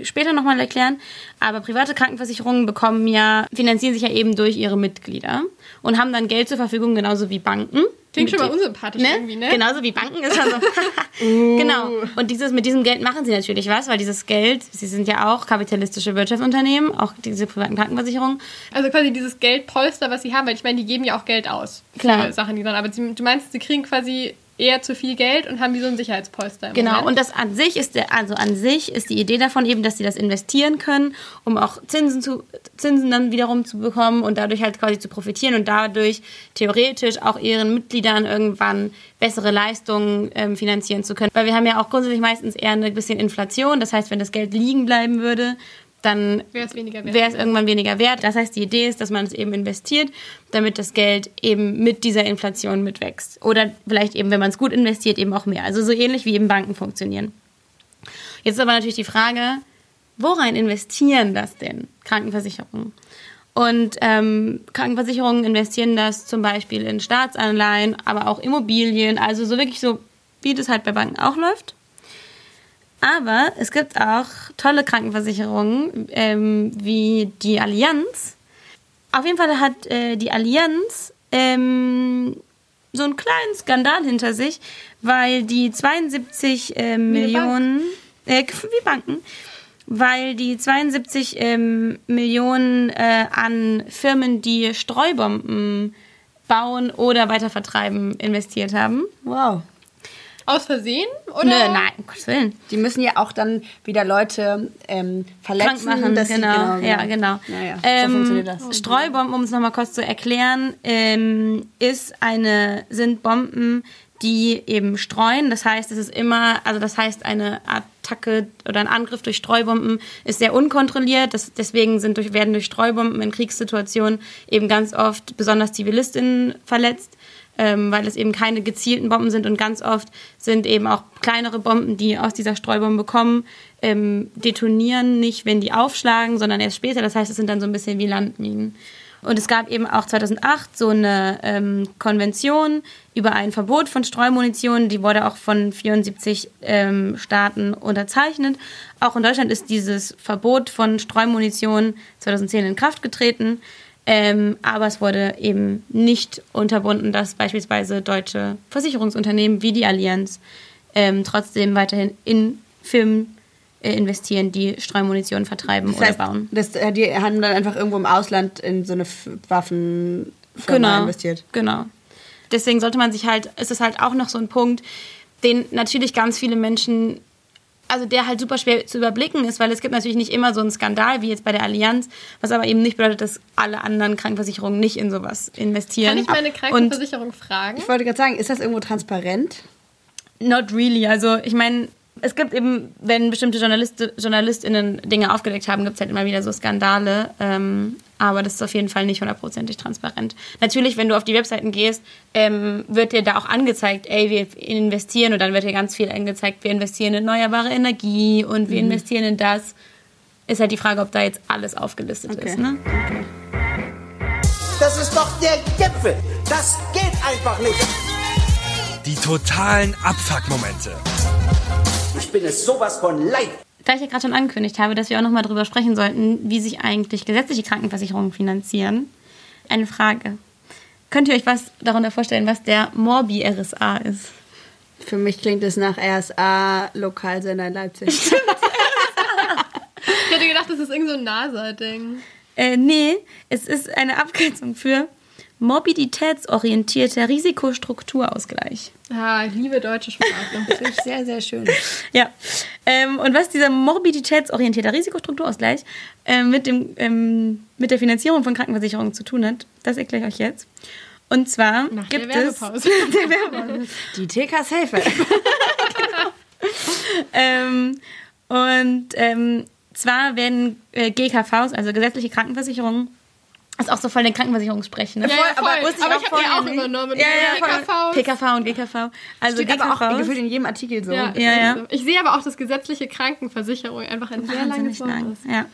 später nochmal erklären. Aber private Krankenversicherungen bekommen ja, finanzieren sich ja eben durch ihre Mitglieder und haben dann Geld zur Verfügung, genauso wie Banken. Klingt schon mal unsympathisch ne? irgendwie, ne? Genauso wie Banken ist schon so. Genau. Und dieses, mit diesem Geld machen sie natürlich was, weil dieses Geld, sie sind ja auch kapitalistische Wirtschaftsunternehmen, auch diese privaten Krankenversicherungen. Also quasi dieses Geldpolster, was sie haben, weil ich meine, die geben ja auch Geld aus. Klar. Für Sachen, die dann, aber sie, du meinst, sie kriegen quasi eher zu viel Geld und haben wie so ein Sicherheitspolster. Im Genau, Moment. und das an sich ist der, also an sich ist die Idee davon eben, dass sie das investieren können, um auch Zinsen zu Zinsen dann wiederum zu bekommen und dadurch halt quasi zu profitieren und dadurch theoretisch auch ihren Mitgliedern irgendwann bessere Leistungen ähm, finanzieren zu können. Weil wir haben ja auch grundsätzlich meistens eher ein bisschen Inflation. Das heißt, wenn das Geld liegen bleiben würde, dann Wäre es irgendwann weniger wert. Das heißt, die Idee ist, dass man es eben investiert, damit das Geld eben mit dieser Inflation mitwächst. Oder vielleicht eben, wenn man es gut investiert, eben auch mehr. Also so ähnlich wie eben Banken funktionieren. Jetzt ist aber natürlich die Frage, worein investieren das denn Krankenversicherungen? Und ähm, Krankenversicherungen investieren das zum Beispiel in Staatsanleihen, aber auch Immobilien, also so wirklich so, wie das halt bei Banken auch läuft. Aber es gibt auch tolle Krankenversicherungen, ähm, wie die Allianz. Auf jeden Fall hat äh, die Allianz ähm, so einen kleinen Skandal hinter sich, weil die 72 äh, Millionen, äh, wie Banken, weil die 72 ähm, Millionen äh, an Firmen, die Streubomben bauen oder weitervertreiben, investiert haben. Wow. Aus Versehen? Oder? Nö, nein, um Gottes Willen. Die müssen ja auch dann wieder Leute ähm, verletzen. krank machen. dass sie- genau, ja, genau. Naja, so ähm, funktioniert das. Streubomben, um es nochmal kurz zu erklären, ähm, ist eine, sind Bomben, die eben streuen. Das heißt, es ist immer, also das heißt, eine Attacke oder ein Angriff durch Streubomben ist sehr unkontrolliert. Das, deswegen sind durch, werden durch Streubomben in Kriegssituationen eben ganz oft besonders Zivilistinnen verletzt ähm, weil es eben keine gezielten Bomben sind und ganz oft sind eben auch kleinere Bomben, die aus dieser Streubombe kommen, ähm, detonieren nicht, wenn die aufschlagen, sondern erst später. Das heißt, es sind dann so ein bisschen wie Landminen. Und es gab eben auch 2008 so eine ähm, Konvention über ein Verbot von Streumunition. Die wurde auch von 74 ähm, Staaten unterzeichnet. Auch in Deutschland ist dieses Verbot von Streumunition 2010 in Kraft getreten. Ähm, aber es wurde eben nicht unterbunden, dass beispielsweise deutsche Versicherungsunternehmen wie die Allianz ähm, trotzdem weiterhin in Firmen äh, investieren, die Streumunition vertreiben Das heißt, oder bauen. das, äh, die haben dann einfach irgendwo im Ausland in so eine Waffenfirma Genau, investiert. genau. Deswegen sollte man sich halt, ist es halt auch noch so ein Punkt, den natürlich ganz viele Menschen, also der halt super schwer zu überblicken ist, weil es gibt natürlich nicht immer so einen Skandal wie jetzt bei der Allianz, was aber eben nicht bedeutet, dass alle anderen Krankenversicherungen nicht in sowas investieren. Kann ich meine Und Krankenversicherung fragen? Ich wollte gerade sagen, ist das irgendwo transparent? Not really. Also ich meine, es gibt eben, wenn bestimmte Journalist, JournalistInnen Dinge aufgedeckt haben, gibt es halt immer wieder so Skandale. Ähm, aber das ist auf jeden Fall nicht hundertprozentig transparent. Natürlich, wenn du auf die Webseiten gehst, ähm, wird dir da auch angezeigt, ey, wir investieren und dann wird dir ganz viel angezeigt, wir investieren in erneuerbare Energie und wir investieren in das. Ist halt die Frage, ob da jetzt alles aufgelistet Okay. ist. Ne? Das ist doch der Gipfel. Das geht einfach nicht. Die totalen Abfuck-Momente. Ich bin es sowas von leid. Da ich ja gerade schon angekündigt habe, dass wir auch nochmal darüber sprechen sollten, wie sich eigentlich gesetzliche Krankenversicherungen finanzieren, eine Frage. Könnt ihr euch was darunter vorstellen, was der Morbi-RSA ist? Für mich klingt es nach RSA Lokalsender in Leipzig. Ich hätte gedacht, das ist irgend so ein NASA-Ding. Äh, nee, es ist eine Abkürzung für morbiditätsorientierter Risikostrukturausgleich. Ah, ich liebe deutsche Sprache. Das ist sehr, sehr schön. Ja. Ähm, und was dieser morbiditätsorientierter Risikostrukturausgleich ähm, mit, dem, ähm, mit der Finanzierung von Krankenversicherungen zu tun hat, das erkläre ich euch jetzt. Und zwar Nach gibt der es der Werbepause. Die TKs Hilfe. ähm, und ähm, zwar werden äh, GKVs, also gesetzliche Krankenversicherungen, ist auch so voll den Krankenversicherungssprechen. Ne? Ja, ja, voll. aber aber auch ich habe die vorher auch übernommen. Ja, ja. PKVs. PKV und GKV. Also Steht GKV. aber auch gefühlt in jedem Artikel so. Ja, Ja, ja. Also, ich sehe aber auch, dass gesetzliche Krankenversicherung einfach ein sehr langes Wort lang. ist. Ja.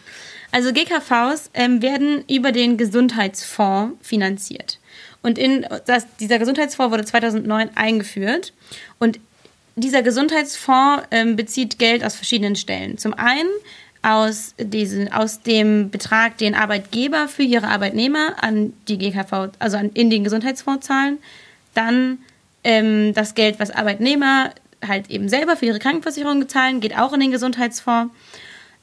Also GKVs ähm, werden über den Gesundheitsfonds finanziert. Und in, das, dieser Gesundheitsfonds wurde 2009 eingeführt. Und dieser Gesundheitsfonds ähm, bezieht Geld aus verschiedenen Stellen. Zum einen aus, diesen, aus dem Betrag, den Arbeitgeber für ihre Arbeitnehmer an die GKV, also an, in den Gesundheitsfonds zahlen. Dann ähm, das Geld, was Arbeitnehmer halt eben selber für ihre Krankenversicherung zahlen, geht auch in den Gesundheitsfonds.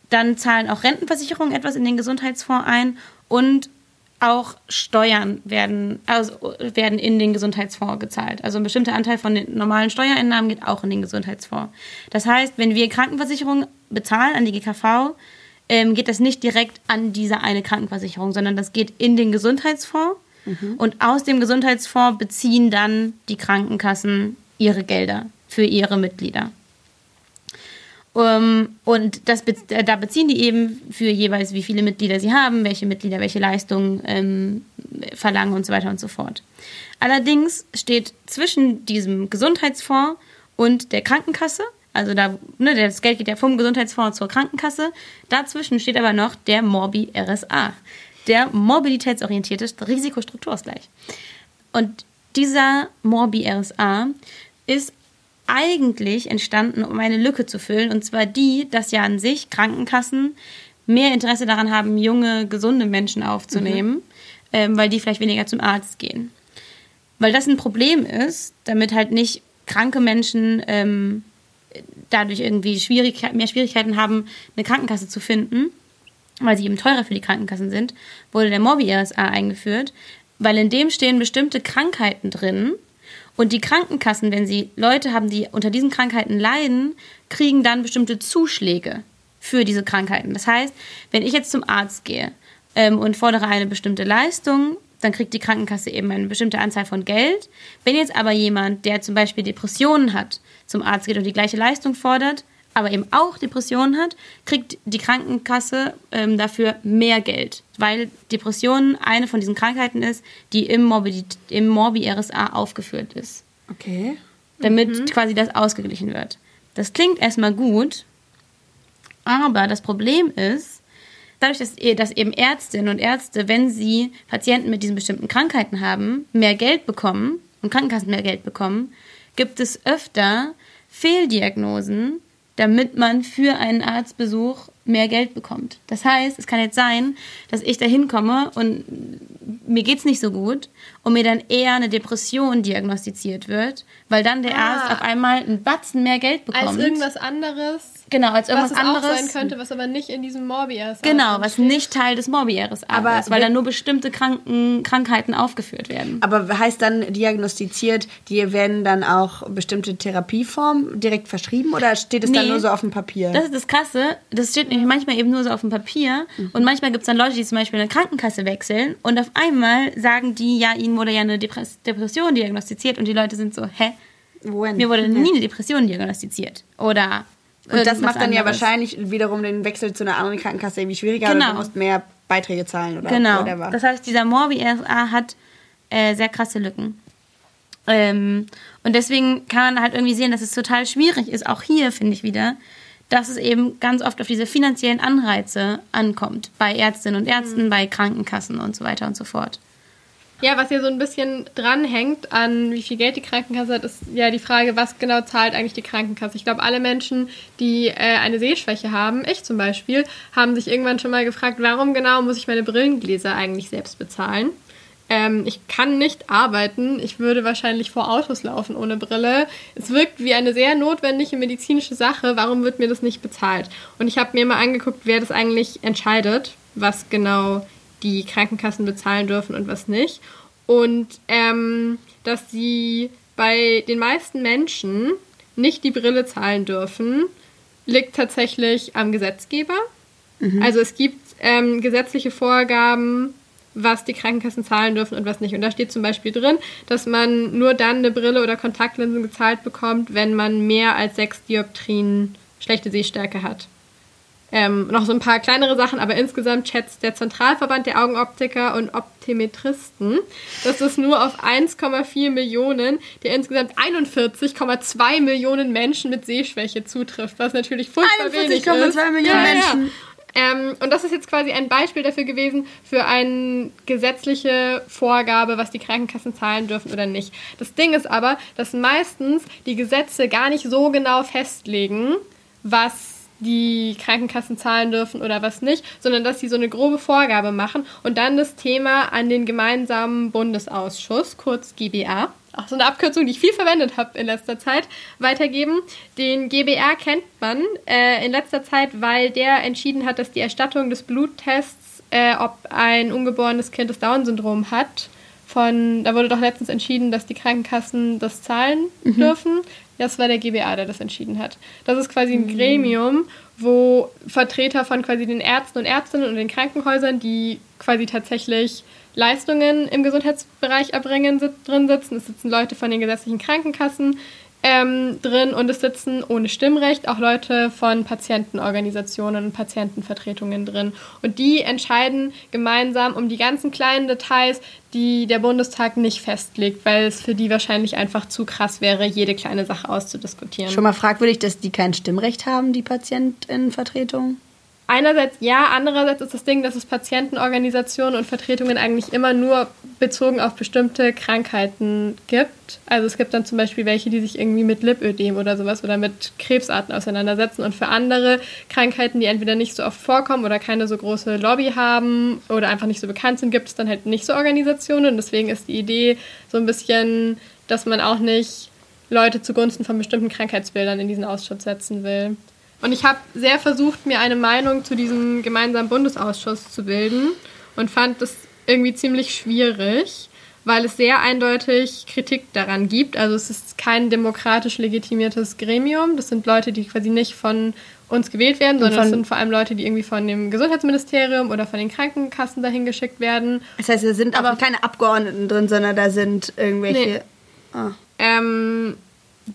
Dann zahlen auch Rentenversicherungen etwas in den Gesundheitsfonds ein und auch Steuern werden, also werden in den Gesundheitsfonds gezahlt. Also ein bestimmter Anteil von den normalen Steuereinnahmen geht auch in den Gesundheitsfonds. Das heißt, wenn wir Krankenversicherung bezahlen an die GKV, ähm, geht das nicht direkt an diese eine Krankenversicherung, sondern das geht in den Gesundheitsfonds. Und aus dem Gesundheitsfonds beziehen dann die Krankenkassen ihre Gelder für ihre Mitglieder. Um, und das, be- da beziehen die eben für jeweils, wie viele Mitglieder sie haben, welche Mitglieder welche Leistungen ähm, verlangen und so weiter und so fort. Allerdings steht zwischen diesem Gesundheitsfonds und der Krankenkasse, also da, ne, das Geld geht ja vom Gesundheitsfonds zur Krankenkasse, dazwischen steht aber noch der Morbi RSA, der mobilitätsorientierte Risikostrukturausgleich. Und dieser Morbi RSA ist eigentlich entstanden, um eine Lücke zu füllen. Und zwar die, dass ja an sich Krankenkassen mehr Interesse daran haben, junge, gesunde Menschen aufzunehmen, ähm, weil die vielleicht weniger zum Arzt gehen. Weil das ein Problem ist, damit halt nicht kranke Menschen ähm, dadurch irgendwie Schwierigkeit, mehr Schwierigkeiten haben, eine Krankenkasse zu finden, weil sie eben teurer für die Krankenkassen sind, wurde der Morbi-RSA eingeführt, weil in dem stehen bestimmte Krankheiten drin, und die Krankenkassen, wenn sie Leute haben, die unter diesen Krankheiten leiden, kriegen dann bestimmte Zuschläge für diese Krankheiten. Das heißt, wenn ich jetzt zum Arzt gehe ähm, und fordere eine bestimmte Leistung, dann kriegt die Krankenkasse eben eine bestimmte Anzahl von Geld. Wenn jetzt aber jemand, der zum Beispiel Depressionen hat, zum Arzt geht und die gleiche Leistung fordert, aber eben auch Depressionen hat, kriegt die Krankenkasse ähm, dafür mehr Geld, weil Depressionen eine von diesen Krankheiten ist, die im Morbi, im Morbi RSA aufgeführt ist, Okay. damit quasi das ausgeglichen wird. Das klingt erstmal gut, aber das Problem ist, dadurch, dass, dass eben Ärztinnen und Ärzte, wenn sie Patienten mit diesen bestimmten Krankheiten haben, mehr Geld bekommen und Krankenkassen mehr Geld bekommen, gibt es öfter Fehldiagnosen, damit man für einen Arztbesuch mehr Geld bekommt. Das heißt, es kann jetzt sein, dass ich da hinkomme und mir geht's nicht so gut und mir dann eher eine Depression diagnostiziert wird, weil dann der Ah. Arzt auf einmal einen Batzen mehr Geld bekommt. Als irgendwas anderes, genau, als irgendwas was es anderes. auch sein könnte, was aber nicht in diesem Morbius Genau, was nicht Teil des Morbi-RSA Aber ist, weil da nur bestimmte Kranken, Krankheiten aufgeführt werden. Aber heißt dann diagnostiziert, die werden dann auch bestimmte Therapieformen direkt verschrieben oder steht es dann Nee. nur so auf dem Papier? Das ist das Krasse. Das steht nämlich manchmal eben nur so auf dem Papier. Und manchmal gibt es dann Leute, die zum Beispiel eine Krankenkasse wechseln und auf einmal sagen die, ja, ihnen wurde ja eine Depress Depression diagnostiziert und die Leute sind so, hä? Wohin? Mir wurde nie eine Depression diagnostiziert. Oder. Und das macht dann ja anderes. wahrscheinlich wiederum den Wechsel zu einer anderen Krankenkasse irgendwie schwieriger, Genau. weil du musst mehr Beiträge zahlen oder Genau. whatever. Das heißt, dieser Morbi-RSA hat äh, sehr krasse Lücken. Ähm, und deswegen kann man halt irgendwie sehen, dass es total schwierig ist, auch hier finde ich wieder, dass es eben ganz oft auf diese finanziellen Anreize ankommt. Bei Ärztinnen und Ärzten, bei Krankenkassen und so weiter und so fort. Ja, was hier so ein bisschen dranhängt an wie viel Geld die Krankenkasse hat, ist ja die Frage, was genau zahlt eigentlich die Krankenkasse. Ich glaube, alle Menschen, die äh, eine Sehschwäche haben, ich zum Beispiel, haben sich irgendwann schon mal gefragt, warum genau muss ich meine Brillengläser eigentlich selbst bezahlen? Ähm, ich kann nicht arbeiten. Ich würde wahrscheinlich vor Autos laufen ohne Brille. Es wirkt wie eine sehr notwendige medizinische Sache. Warum wird mir das nicht bezahlt? Und ich habe mir mal angeguckt, wer das eigentlich entscheidet, was genau die Krankenkassen bezahlen dürfen und was nicht. Und ähm, dass sie bei den meisten Menschen nicht die Brille zahlen dürfen, liegt tatsächlich am Gesetzgeber. Also es gibt ähm, gesetzliche Vorgaben, was die Krankenkassen zahlen dürfen und was nicht. Und da steht zum Beispiel drin, dass man nur dann eine Brille oder Kontaktlinsen gezahlt bekommt, wenn man mehr als sechs Dioptrien schlechte Sehstärke hat. Ähm, noch so ein paar kleinere Sachen, aber insgesamt schätzt der Zentralverband der Augenoptiker und Optometristen, dass es nur auf 1,4 Millionen der insgesamt 41,2 Millionen Menschen mit Sehschwäche zutrifft, was natürlich furchtbar wenig ist. 41,2 Millionen Ja, ja. Menschen. Ähm, und das ist jetzt quasi ein Beispiel dafür gewesen, für eine gesetzliche Vorgabe, was die Krankenkassen zahlen dürfen oder nicht. Das Ding ist aber, dass meistens die Gesetze gar nicht so genau festlegen, was die Krankenkassen zahlen dürfen oder was nicht, sondern dass sie so eine grobe Vorgabe machen und dann das Thema an den gemeinsamen Bundesausschuss, kurz GBA, auch so eine Abkürzung, die ich viel verwendet habe in letzter Zeit, weitergeben. Den GBR kennt man äh, in letzter Zeit, weil der entschieden hat, dass die Erstattung des Bluttests, äh, ob ein ungeborenes Kind das Down-Syndrom hat, von, da wurde doch letztens entschieden, dass die Krankenkassen das zahlen dürfen. Das war der GBA, der das entschieden hat. Das ist quasi ein Gremium, wo Vertreter von quasi den Ärzten und Ärztinnen und den Krankenhäusern, die quasi tatsächlich Leistungen im Gesundheitsbereich erbringen, sit drin sitzen. Es sitzen Leute von den gesetzlichen Krankenkassen ähm, drin und es sitzen ohne Stimmrecht auch Leute von Patientenorganisationen und Patientenvertretungen drin. Und die entscheiden gemeinsam um die ganzen kleinen Details, die der Bundestag nicht festlegt, weil es für die wahrscheinlich einfach zu krass wäre, jede kleine Sache auszudiskutieren. Schon mal fragwürdig, dass die kein Stimmrecht haben, die Patientinnenvertretung. Einerseits ja, andererseits ist das Ding, dass es Patientenorganisationen und Vertretungen eigentlich immer nur bezogen auf bestimmte Krankheiten gibt. Also es gibt dann zum Beispiel welche, die sich irgendwie mit Lipödem oder sowas oder mit Krebsarten auseinandersetzen und für andere Krankheiten, die entweder nicht so oft vorkommen oder keine so große Lobby haben oder einfach nicht so bekannt sind, gibt es dann halt nicht so Organisationen. Und deswegen ist die Idee so ein bisschen, dass man auch nicht Leute zugunsten von bestimmten Krankheitsbildern in diesen Ausschuss setzen will. Und ich habe sehr versucht, mir eine Meinung zu diesem gemeinsamen Bundesausschuss zu bilden und fand das irgendwie ziemlich schwierig, weil es sehr eindeutig Kritik daran gibt. Also es ist kein demokratisch legitimiertes Gremium. Das sind Leute, die quasi nicht von uns gewählt werden, sondern es sind vor allem Leute, die irgendwie von dem Gesundheitsministerium oder von den Krankenkassen dahin geschickt werden. Das heißt, da sind aber keine Abgeordneten drin, sondern da sind irgendwelche. Ah. Ähm,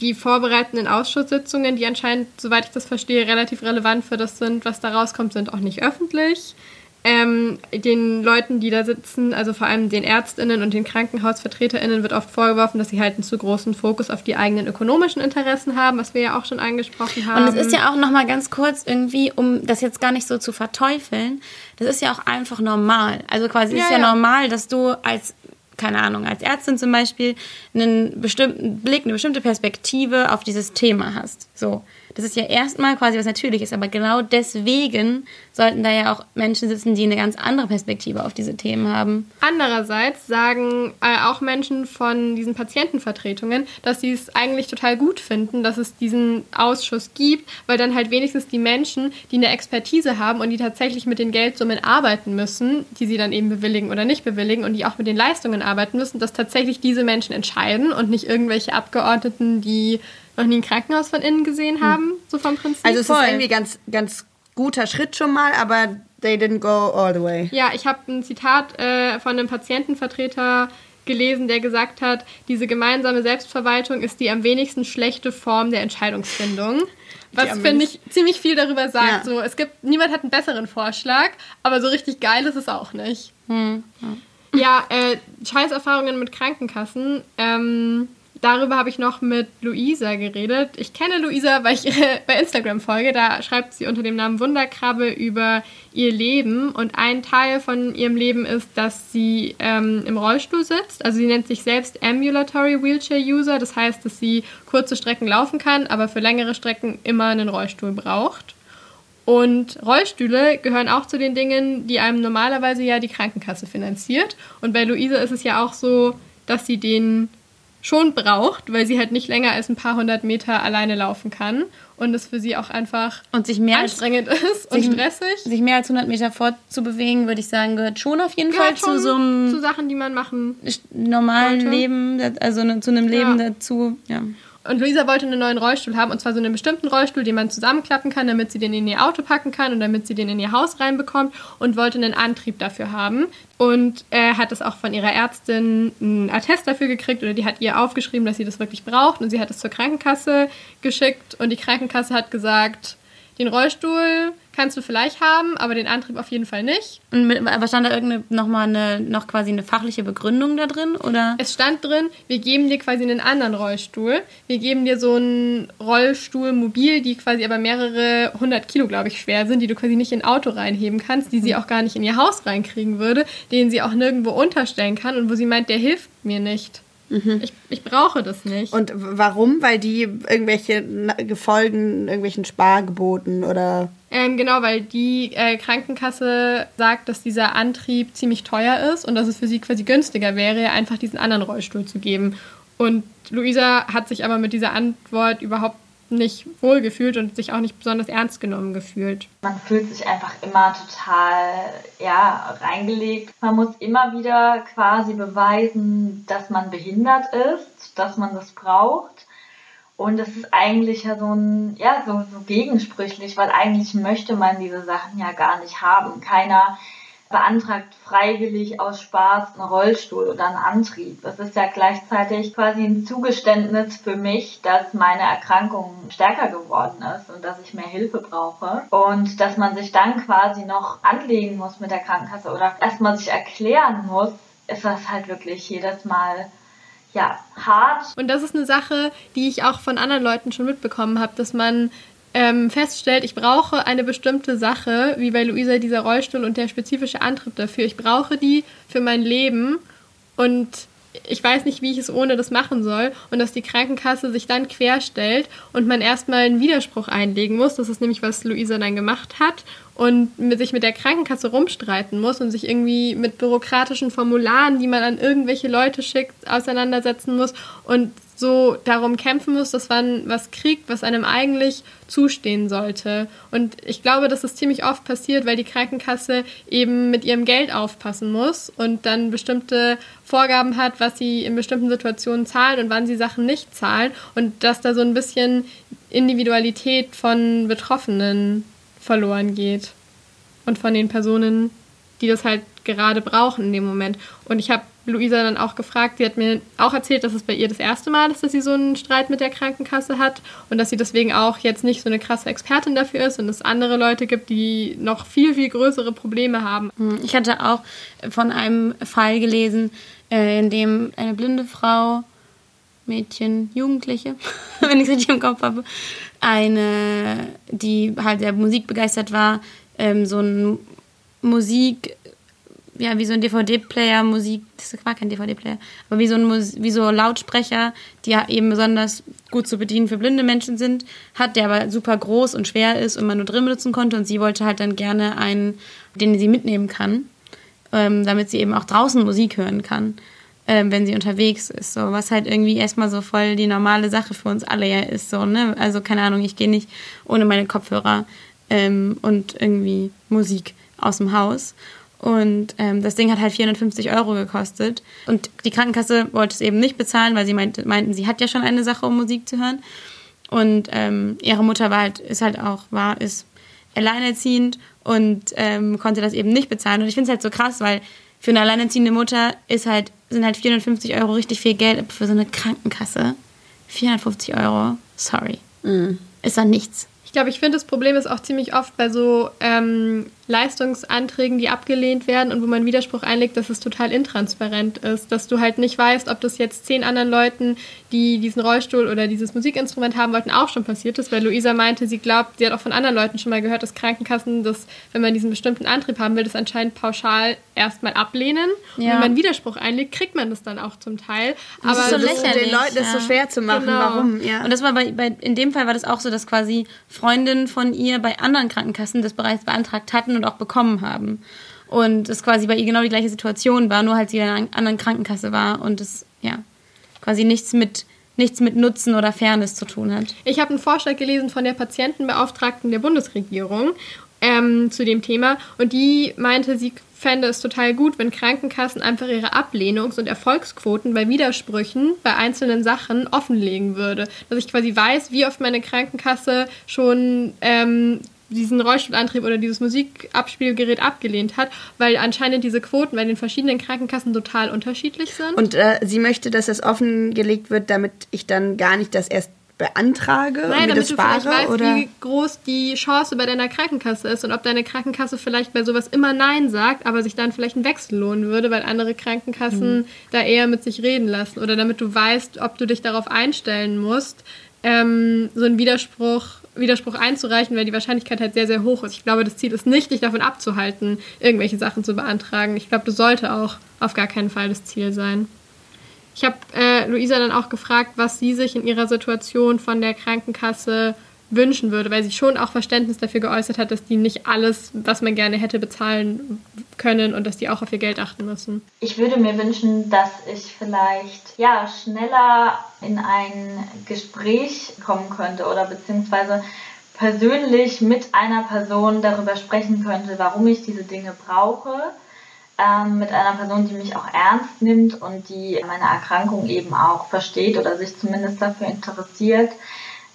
die vorbereitenden Ausschusssitzungen, die anscheinend, soweit ich das verstehe, relativ relevant für das sind, was da rauskommt, sind auch nicht öffentlich. Ähm, den Leuten, die da sitzen, also vor allem den Ärztinnen und den KrankenhausvertreterInnen, wird oft vorgeworfen, dass sie halt einen zu großen Fokus auf die eigenen ökonomischen Interessen haben, was wir ja auch schon angesprochen haben. Und es ist ja auch noch mal ganz kurz irgendwie, um das jetzt gar nicht so zu verteufeln, das ist ja auch einfach normal. Also quasi Ja, ist ja, ja. normal, dass du als keine Ahnung, als Ärztin zum Beispiel einen bestimmten Blick, eine bestimmte Perspektive auf dieses Thema hast. So. Das ist ja erstmal quasi was Natürliches, aber genau deswegen sollten da ja auch Menschen sitzen, die eine ganz andere Perspektive auf diese Themen haben. Andererseits sagen äh, auch Menschen von diesen Patientenvertretungen, dass sie es eigentlich total gut finden, dass es diesen Ausschuss gibt, weil dann halt wenigstens die Menschen, die eine Expertise haben und die tatsächlich mit den Geldsummen arbeiten müssen, die sie dann eben bewilligen oder nicht bewilligen und die auch mit den Leistungen arbeiten müssen, dass tatsächlich diese Menschen entscheiden und nicht irgendwelche Abgeordneten, die noch nie ein Krankenhaus von innen gesehen haben, so vom Prinzip. Also es Voll. ist irgendwie ganz, ganz guter Schritt schon mal, aber they didn't go all the way. Ja, ich habe ein Zitat äh, von einem Patientenvertreter gelesen, der gesagt hat, diese gemeinsame Selbstverwaltung ist die am wenigsten schlechte Form der Entscheidungsfindung. Was finde ich ziemlich viel darüber sagt. Ja. So, es gibt niemand hat einen besseren Vorschlag, aber so richtig geil ist es auch nicht. Ja, äh, Scheißerfahrungen mit Krankenkassen. Ähm, darüber habe ich noch mit Luisa geredet. Ich kenne Luisa, weil ich ihre bei Instagram folge. Da schreibt sie unter dem Namen Wunderkrabbe über ihr Leben. Und ein Teil von ihrem Leben ist, dass sie ähm, im Rollstuhl sitzt. Also sie nennt sich selbst Ambulatory Wheelchair User. Das heißt, dass sie kurze Strecken laufen kann, aber für längere Strecken immer einen Rollstuhl braucht. Und Rollstühle gehören auch zu den Dingen, die einem normalerweise ja die Krankenkasse finanziert. Und bei Luise ist es ja auch so, dass sie den schon braucht, weil sie halt nicht länger als ein paar hundert Meter alleine laufen kann. Und es für sie auch einfach Und sich mehr als, anstrengend ist und sich- stressig. sich mehr als 100 Meter fortzubewegen, würde ich sagen, gehört schon auf jeden Gehört Fall zu so einem zu Sachen, die man machen normalen Sollte. Leben, also ne- zu einem Leben Ja. dazu, ja. Und Luisa wollte einen neuen Rollstuhl haben, und zwar so einen bestimmten Rollstuhl, den man zusammenklappen kann, damit sie den in ihr Auto packen kann und damit sie den in ihr Haus reinbekommt und wollte einen Antrieb dafür haben. Und äh, hat es auch von ihrer Ärztin einen Attest dafür gekriegt oder die hat ihr aufgeschrieben, dass sie das wirklich braucht und sie hat es zur Krankenkasse geschickt und die Krankenkasse hat gesagt, den Rollstuhl kannst du vielleicht haben, aber den Antrieb auf jeden Fall nicht. Und mit, aber stand da irgendeine noch mal eine noch quasi eine fachliche Begründung da drin oder? Es stand drin, wir geben dir quasi einen anderen Rollstuhl. Wir geben dir so einen Rollstuhl mobil, die quasi aber mehrere hundert Kilo, glaube ich, schwer sind, die du quasi nicht in ein Auto reinheben kannst, die sie auch gar nicht in ihr Haus reinkriegen würde, den sie auch nirgendwo unterstellen kann und wo sie meint, der hilft mir nicht. Ich, ich brauche das nicht. Und warum? Weil die irgendwelche Gefolgen, irgendwelchen Spargeboten oder. Ähm, genau, weil die äh, Krankenkasse sagt, dass dieser Antrieb ziemlich teuer ist und dass es für sie quasi günstiger wäre, einfach diesen anderen Rollstuhl zu geben. Und Luisa hat sich aber mit dieser Antwort überhaupt nicht wohlgefühlt und sich auch nicht besonders ernst genommen gefühlt. Man fühlt sich einfach immer total ja, reingelegt. Man muss immer wieder quasi beweisen, dass man behindert ist, dass man das braucht. Und es ist eigentlich ja so ein, ja, so, so gegensprüchlich, weil eigentlich möchte man diese Sachen ja gar nicht haben. Keiner beantragt freiwillig aus Spaß einen Rollstuhl oder einen Antrieb. Es ist ja gleichzeitig quasi ein Zugeständnis für mich, dass meine Erkrankung stärker geworden ist und dass ich mehr Hilfe brauche. Und dass man sich dann quasi noch anlegen muss mit der Krankenkasse oder erstmal sich erklären muss, ist das halt wirklich jedes Mal ja, hart. Und das ist eine Sache, die ich auch von anderen Leuten schon mitbekommen habe, dass man ähm, feststellt, ich brauche eine bestimmte Sache, wie bei Luisa dieser Rollstuhl und der spezifische Antrieb dafür. Ich brauche die für mein Leben und ich weiß nicht, wie ich es ohne das machen soll und dass die Krankenkasse sich dann querstellt und man erstmal einen Widerspruch einlegen muss. Das ist nämlich, was Luisa dann gemacht hat und mit sich mit der Krankenkasse rumstreiten muss und sich irgendwie mit bürokratischen Formularen, die man an irgendwelche Leute schickt, auseinandersetzen muss und so darum kämpfen muss, dass man was kriegt, was einem eigentlich zustehen sollte. Und ich glaube, dass das ziemlich oft passiert, weil die Krankenkasse eben mit ihrem Geld aufpassen muss und dann bestimmte Vorgaben hat, was sie in bestimmten Situationen zahlen und wann sie Sachen nicht zahlen und dass da so ein bisschen Individualität von Betroffenen verloren geht und von den Personen, die das halt gerade brauchen in dem Moment. Und ich habe Luisa dann auch gefragt, sie hat mir auch erzählt, dass es bei ihr das erste Mal ist, dass sie so einen Streit mit der Krankenkasse hat und dass sie deswegen auch jetzt nicht so eine krasse Expertin dafür ist und es andere Leute gibt, die noch viel, viel größere Probleme haben. Ich hatte auch von einem Fall gelesen, äh, in dem eine blinde Frau, Mädchen, Jugendliche, wenn ich es richtig im Kopf habe, eine, die halt sehr musikbegeistert war, ähm, so ein Musik, ja, wie so ein DVD-Player, Musik, das war kein DVD-Player, aber wie so ein wie so Lautsprecher, die eben besonders gut zu bedienen für blinde Menschen sind, hat, der aber super groß und schwer ist und man nur drin benutzen konnte und sie wollte halt dann gerne einen, den sie mitnehmen kann, ähm, damit sie eben auch draußen Musik hören kann, ähm, wenn sie unterwegs ist, so, was halt irgendwie erstmal so voll die normale Sache für uns alle ja ist, so, ne, also keine Ahnung, ich gehe nicht ohne meine Kopfhörer ähm, und irgendwie Musik aus dem Haus. Und ähm, das Ding hat halt 450 Euro gekostet. Und die Krankenkasse wollte es eben nicht bezahlen, weil sie meinte, meinten, sie hat ja schon eine Sache, um Musik zu hören. Und ähm, ihre Mutter war halt, ist halt auch, war, ist alleinerziehend und ähm, konnte das eben nicht bezahlen. Und ich finde es halt so krass, weil für eine alleinerziehende Mutter ist halt, sind halt 450 Euro richtig viel Geld, aber für so eine Krankenkasse 450 Euro, sorry, ist dann nichts. Ich glaube, ich finde, das Problem ist auch ziemlich oft bei so ähm, Leistungsanträgen, die abgelehnt werden und wo man Widerspruch einlegt, dass es total intransparent ist, dass du halt nicht weißt, ob das jetzt zehn anderen Leuten, die diesen Rollstuhl oder dieses Musikinstrument haben wollten, auch schon passiert ist, weil Luisa meinte, sie glaubt, sie hat auch von anderen Leuten schon mal gehört, dass Krankenkassen das, wenn man diesen bestimmten Antrieb haben will, das anscheinend pauschal erstmal ablehnen. Und Ja. wenn man Widerspruch einlegt, kriegt man das dann auch zum Teil. Das Aber ist so so- lächerlich. den Leuten das so ja. schwer zu machen. Genau. Warum? Ja. Und das war bei, bei, in dem Fall war das auch so, dass quasi Freundinnen von ihr bei anderen Krankenkassen das bereits beantragt hatten und auch bekommen haben. Und es quasi bei ihr genau die gleiche Situation war, nur halt sie in einer anderen Krankenkasse war und es, ja, quasi nichts mit, nichts mit Nutzen oder Fairness zu tun hat. Ich habe einen Vorschlag gelesen von der Patientenbeauftragten der Bundesregierung ähm, zu dem Thema und die meinte, sie fände es total gut, wenn Krankenkassen einfach ihre Ablehnungs- und Erfolgsquoten bei Widersprüchen bei einzelnen Sachen offenlegen würde. Dass ich quasi weiß, wie oft meine Krankenkasse schon ähm, diesen Rollstuhlantrieb oder dieses Musikabspielgerät abgelehnt hat, weil anscheinend diese Quoten bei den verschiedenen Krankenkassen total unterschiedlich sind. Und äh, sie möchte, dass das offengelegt wird, damit ich dann gar nicht das erst beantrage und Nein, das damit du vielleicht weißt, oder? wie groß die Chance bei deiner Krankenkasse ist und ob deine Krankenkasse vielleicht bei sowas immer Nein sagt, aber sich dann vielleicht ein Wechsel lohnen würde, weil andere Krankenkassen Mhm. da eher mit sich reden lassen. Oder damit du weißt, ob du dich darauf einstellen musst, ähm, so einen Widerspruch, Widerspruch einzureichen, weil die Wahrscheinlichkeit halt sehr, sehr hoch ist. Ich glaube, das Ziel ist nicht, dich davon abzuhalten, irgendwelche Sachen zu beantragen. Ich glaube, das sollte auch auf gar keinen Fall das Ziel sein. Ich habe äh, Luisa dann auch gefragt, was sie sich in ihrer Situation von der Krankenkasse wünschen würde, weil sie schon auch Verständnis dafür geäußert hat, dass die nicht alles, was man gerne hätte, bezahlen können und dass die auch auf ihr Geld achten müssen. Ich würde mir wünschen, dass ich vielleicht ja schneller in ein Gespräch kommen könnte oder beziehungsweise persönlich mit einer Person darüber sprechen könnte, warum ich diese Dinge brauche. Ähm, mit einer Person, die mich auch ernst nimmt und die meine Erkrankung eben auch versteht oder sich zumindest dafür interessiert,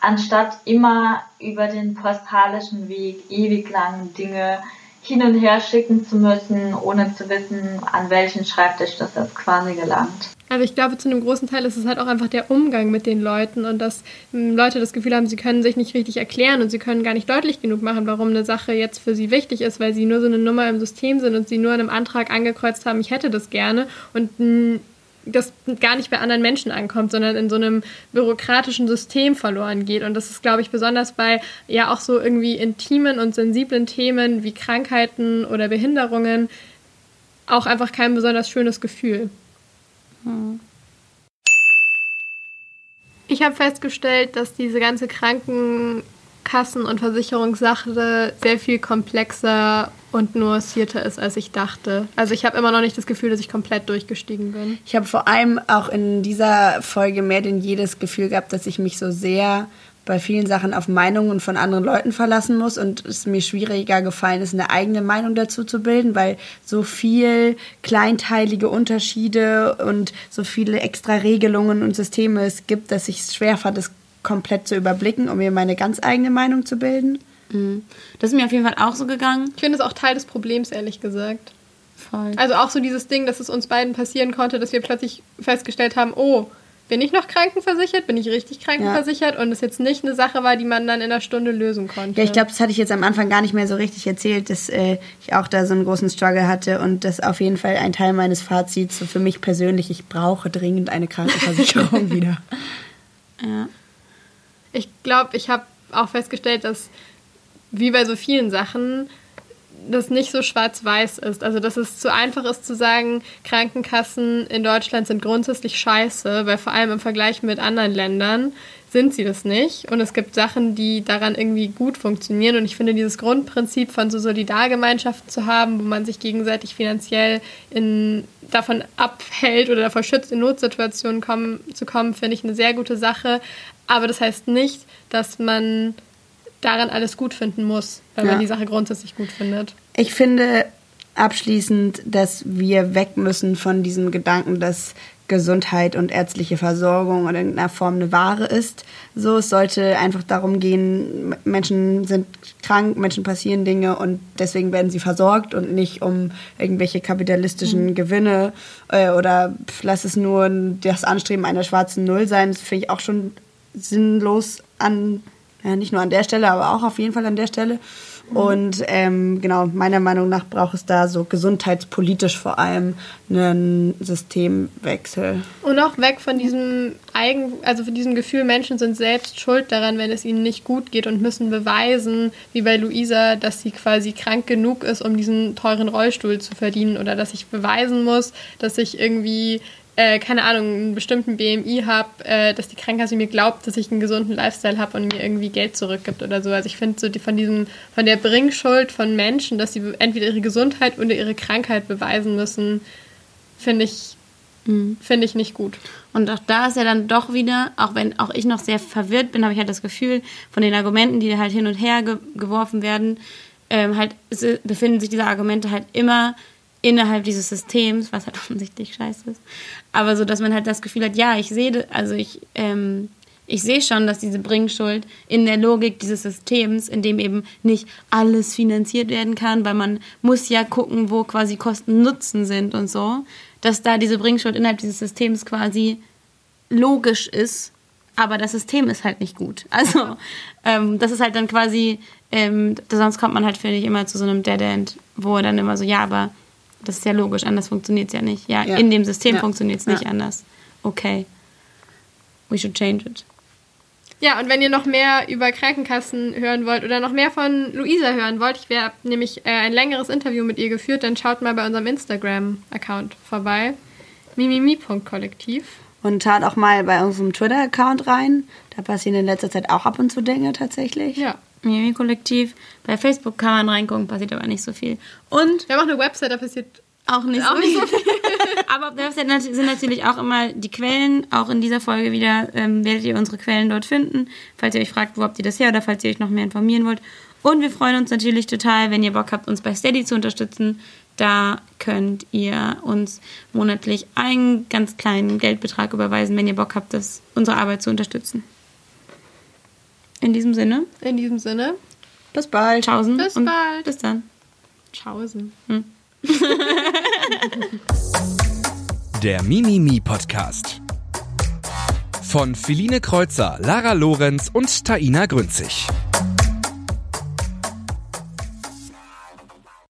anstatt immer über den postalischen Weg ewig lang Dinge hin und her schicken zu müssen, ohne zu wissen, an welchen Schreibtisch das jetzt quasi gelangt. Also ich glaube, zu einem großen Teil ist es halt auch einfach der Umgang mit den Leuten und dass ähm, Leute das Gefühl haben, sie können sich nicht richtig erklären und sie können gar nicht deutlich genug machen, warum eine Sache jetzt für sie wichtig ist, weil sie nur so eine Nummer im System sind und sie nur in einem Antrag angekreuzt haben, ich hätte das gerne und mh, das gar nicht bei anderen Menschen ankommt, sondern in so einem bürokratischen System verloren geht. Und das ist, glaube ich, besonders bei ja auch so irgendwie intimen und sensiblen Themen wie Krankheiten oder Behinderungen auch einfach kein besonders schönes Gefühl. Ich habe festgestellt, dass diese ganze Krankenkassen- und Versicherungssache sehr viel komplexer und nuancierter ist, als ich dachte. Also ich habe immer noch nicht das Gefühl, dass ich komplett durchgestiegen bin. Ich habe vor allem auch in dieser Folge mehr denn jedes Gefühl gehabt, dass ich mich so sehr bei vielen Sachen auf Meinungen von anderen Leuten verlassen muss und es mir schwieriger gefallen ist, eine eigene Meinung dazu zu bilden, weil so viel kleinteilige Unterschiede und so viele extra Regelungen und Systeme es gibt, dass ich es schwer fand, es komplett zu überblicken, um mir meine ganz eigene Meinung zu bilden. Das ist mir auf jeden Fall auch so gegangen. Ich finde es auch Teil des Problems, ehrlich gesagt. Voll. Also auch so dieses Ding, dass es uns beiden passieren konnte, dass wir plötzlich festgestellt haben, oh, bin ich noch krankenversichert? Bin ich richtig krankenversichert? Und es jetzt nicht eine Sache war, die man dann in einer Stunde lösen konnte. Ja, ich glaube, das hatte ich jetzt am Anfang gar nicht mehr so richtig erzählt, dass äh, ich auch da so einen großen Struggle hatte und das auf jeden Fall ein Teil meines Fazits so für mich persönlich, ich brauche dringend eine Krankenversicherung wieder. Ja. Ich glaube, ich habe auch festgestellt, dass wie bei so vielen Sachen das nicht so schwarz-weiß ist. Also, dass es zu einfach ist zu sagen, Krankenkassen in Deutschland sind grundsätzlich scheiße, weil vor allem im Vergleich mit anderen Ländern sind sie das nicht. Und es gibt Sachen, die daran irgendwie gut funktionieren. Und ich finde, dieses Grundprinzip von so Solidargemeinschaften zu haben, wo man sich gegenseitig finanziell in, davon abhält oder davor schützt, in Notsituationen kommen, zu kommen, finde ich eine sehr gute Sache. Aber das heißt nicht, dass man daran alles gut finden muss, wenn Ja. man die Sache grundsätzlich gut findet. Ich finde abschließend, dass wir weg müssen von diesem Gedanken, dass Gesundheit und ärztliche Versorgung in irgendeiner Form eine Ware ist. So, es sollte einfach darum gehen, Menschen sind krank, Menschen passieren Dinge und deswegen werden sie versorgt und nicht um irgendwelche kapitalistischen Gewinne äh, oder pf, lass es nur das Anstreben einer schwarzen Null sein. Das finde ich auch schon sinnlos an, ja, nicht nur an der Stelle, aber auch auf jeden Fall an der Stelle. Und ähm, genau, meiner Meinung nach braucht es da so gesundheitspolitisch vor allem einen Systemwechsel. Und auch weg von diesem Eigen, also von diesem Gefühl, Menschen sind selbst schuld daran, wenn es ihnen nicht gut geht und müssen beweisen, wie bei Luisa, dass sie quasi krank genug ist, um diesen teuren Rollstuhl zu verdienen oder dass ich beweisen muss, dass ich irgendwie äh, keine Ahnung, einen bestimmten BMI habe, äh, dass die Krankenkasse mir glaubt, dass ich einen gesunden Lifestyle habe und mir irgendwie Geld zurückgibt oder so. Also ich finde so die, von diesem, von der Bringschuld von Menschen, dass sie entweder ihre Gesundheit oder ihre Krankheit beweisen müssen, finde ich, finde ich nicht gut. Und auch da ist ja dann doch wieder, auch wenn auch ich noch sehr verwirrt bin, habe ich halt das Gefühl, von den Argumenten, die halt hin und her ge geworfen werden, ähm, halt befinden sich diese Argumente halt immer innerhalb dieses Systems, was halt offensichtlich scheiße ist. Aber so, dass man halt das Gefühl hat, ja, ich sehe, also ich, ähm, ich sehe schon, dass diese Bringschuld in der Logik dieses Systems, in dem eben nicht alles finanziert werden kann, weil man muss ja gucken, wo quasi Kosten Nutzen sind und so, dass da diese Bringschuld innerhalb dieses Systems quasi logisch ist, aber das System ist halt nicht gut. Also ähm, das ist halt dann quasi, ähm, sonst kommt man halt, finde ich, immer zu so einem Dead End, wo dann immer so, ja, aber das ist ja logisch, anders funktioniert es ja nicht. Ja, Ja. in dem System Ja. funktioniert es nicht Ja. anders. Okay. We should change it. Ja, und wenn ihr noch mehr über Krankenkassen hören wollt oder noch mehr von Luisa hören wollt, ich habe nämlich äh, ein längeres Interview mit ihr geführt, dann schaut mal bei unserem Instagram-Account vorbei. mimimi.kollektiv. Und schaut auch mal bei unserem Twitter-Account rein. Da passieren in letzter Zeit auch ab und zu Dinge tatsächlich. Ja. Mimi Kollektiv. Bei Facebook kann man reingucken, passiert aber nicht so viel. Und Wir haben auch eine Website, da passiert auch nicht auch so nicht so viel. aber auf der Website sind natürlich auch immer die Quellen. Auch in dieser Folge wieder ähm, werdet ihr unsere Quellen dort finden. Falls ihr euch fragt, wo habt ihr das her oder falls ihr euch noch mehr informieren wollt. Und wir freuen uns natürlich total, wenn ihr Bock habt, uns bei Steady zu unterstützen. Da könnt ihr uns monatlich einen ganz kleinen Geldbetrag überweisen, wenn ihr Bock habt, das, unsere Arbeit zu unterstützen. In diesem Sinne, in diesem Sinne. Bis bald. tschaußen Bis und bald. bis dann. Tschaußen. Der Mimimi Podcast. Von Feline Kreuzer, Lara Lorenz und Taina Grünzig.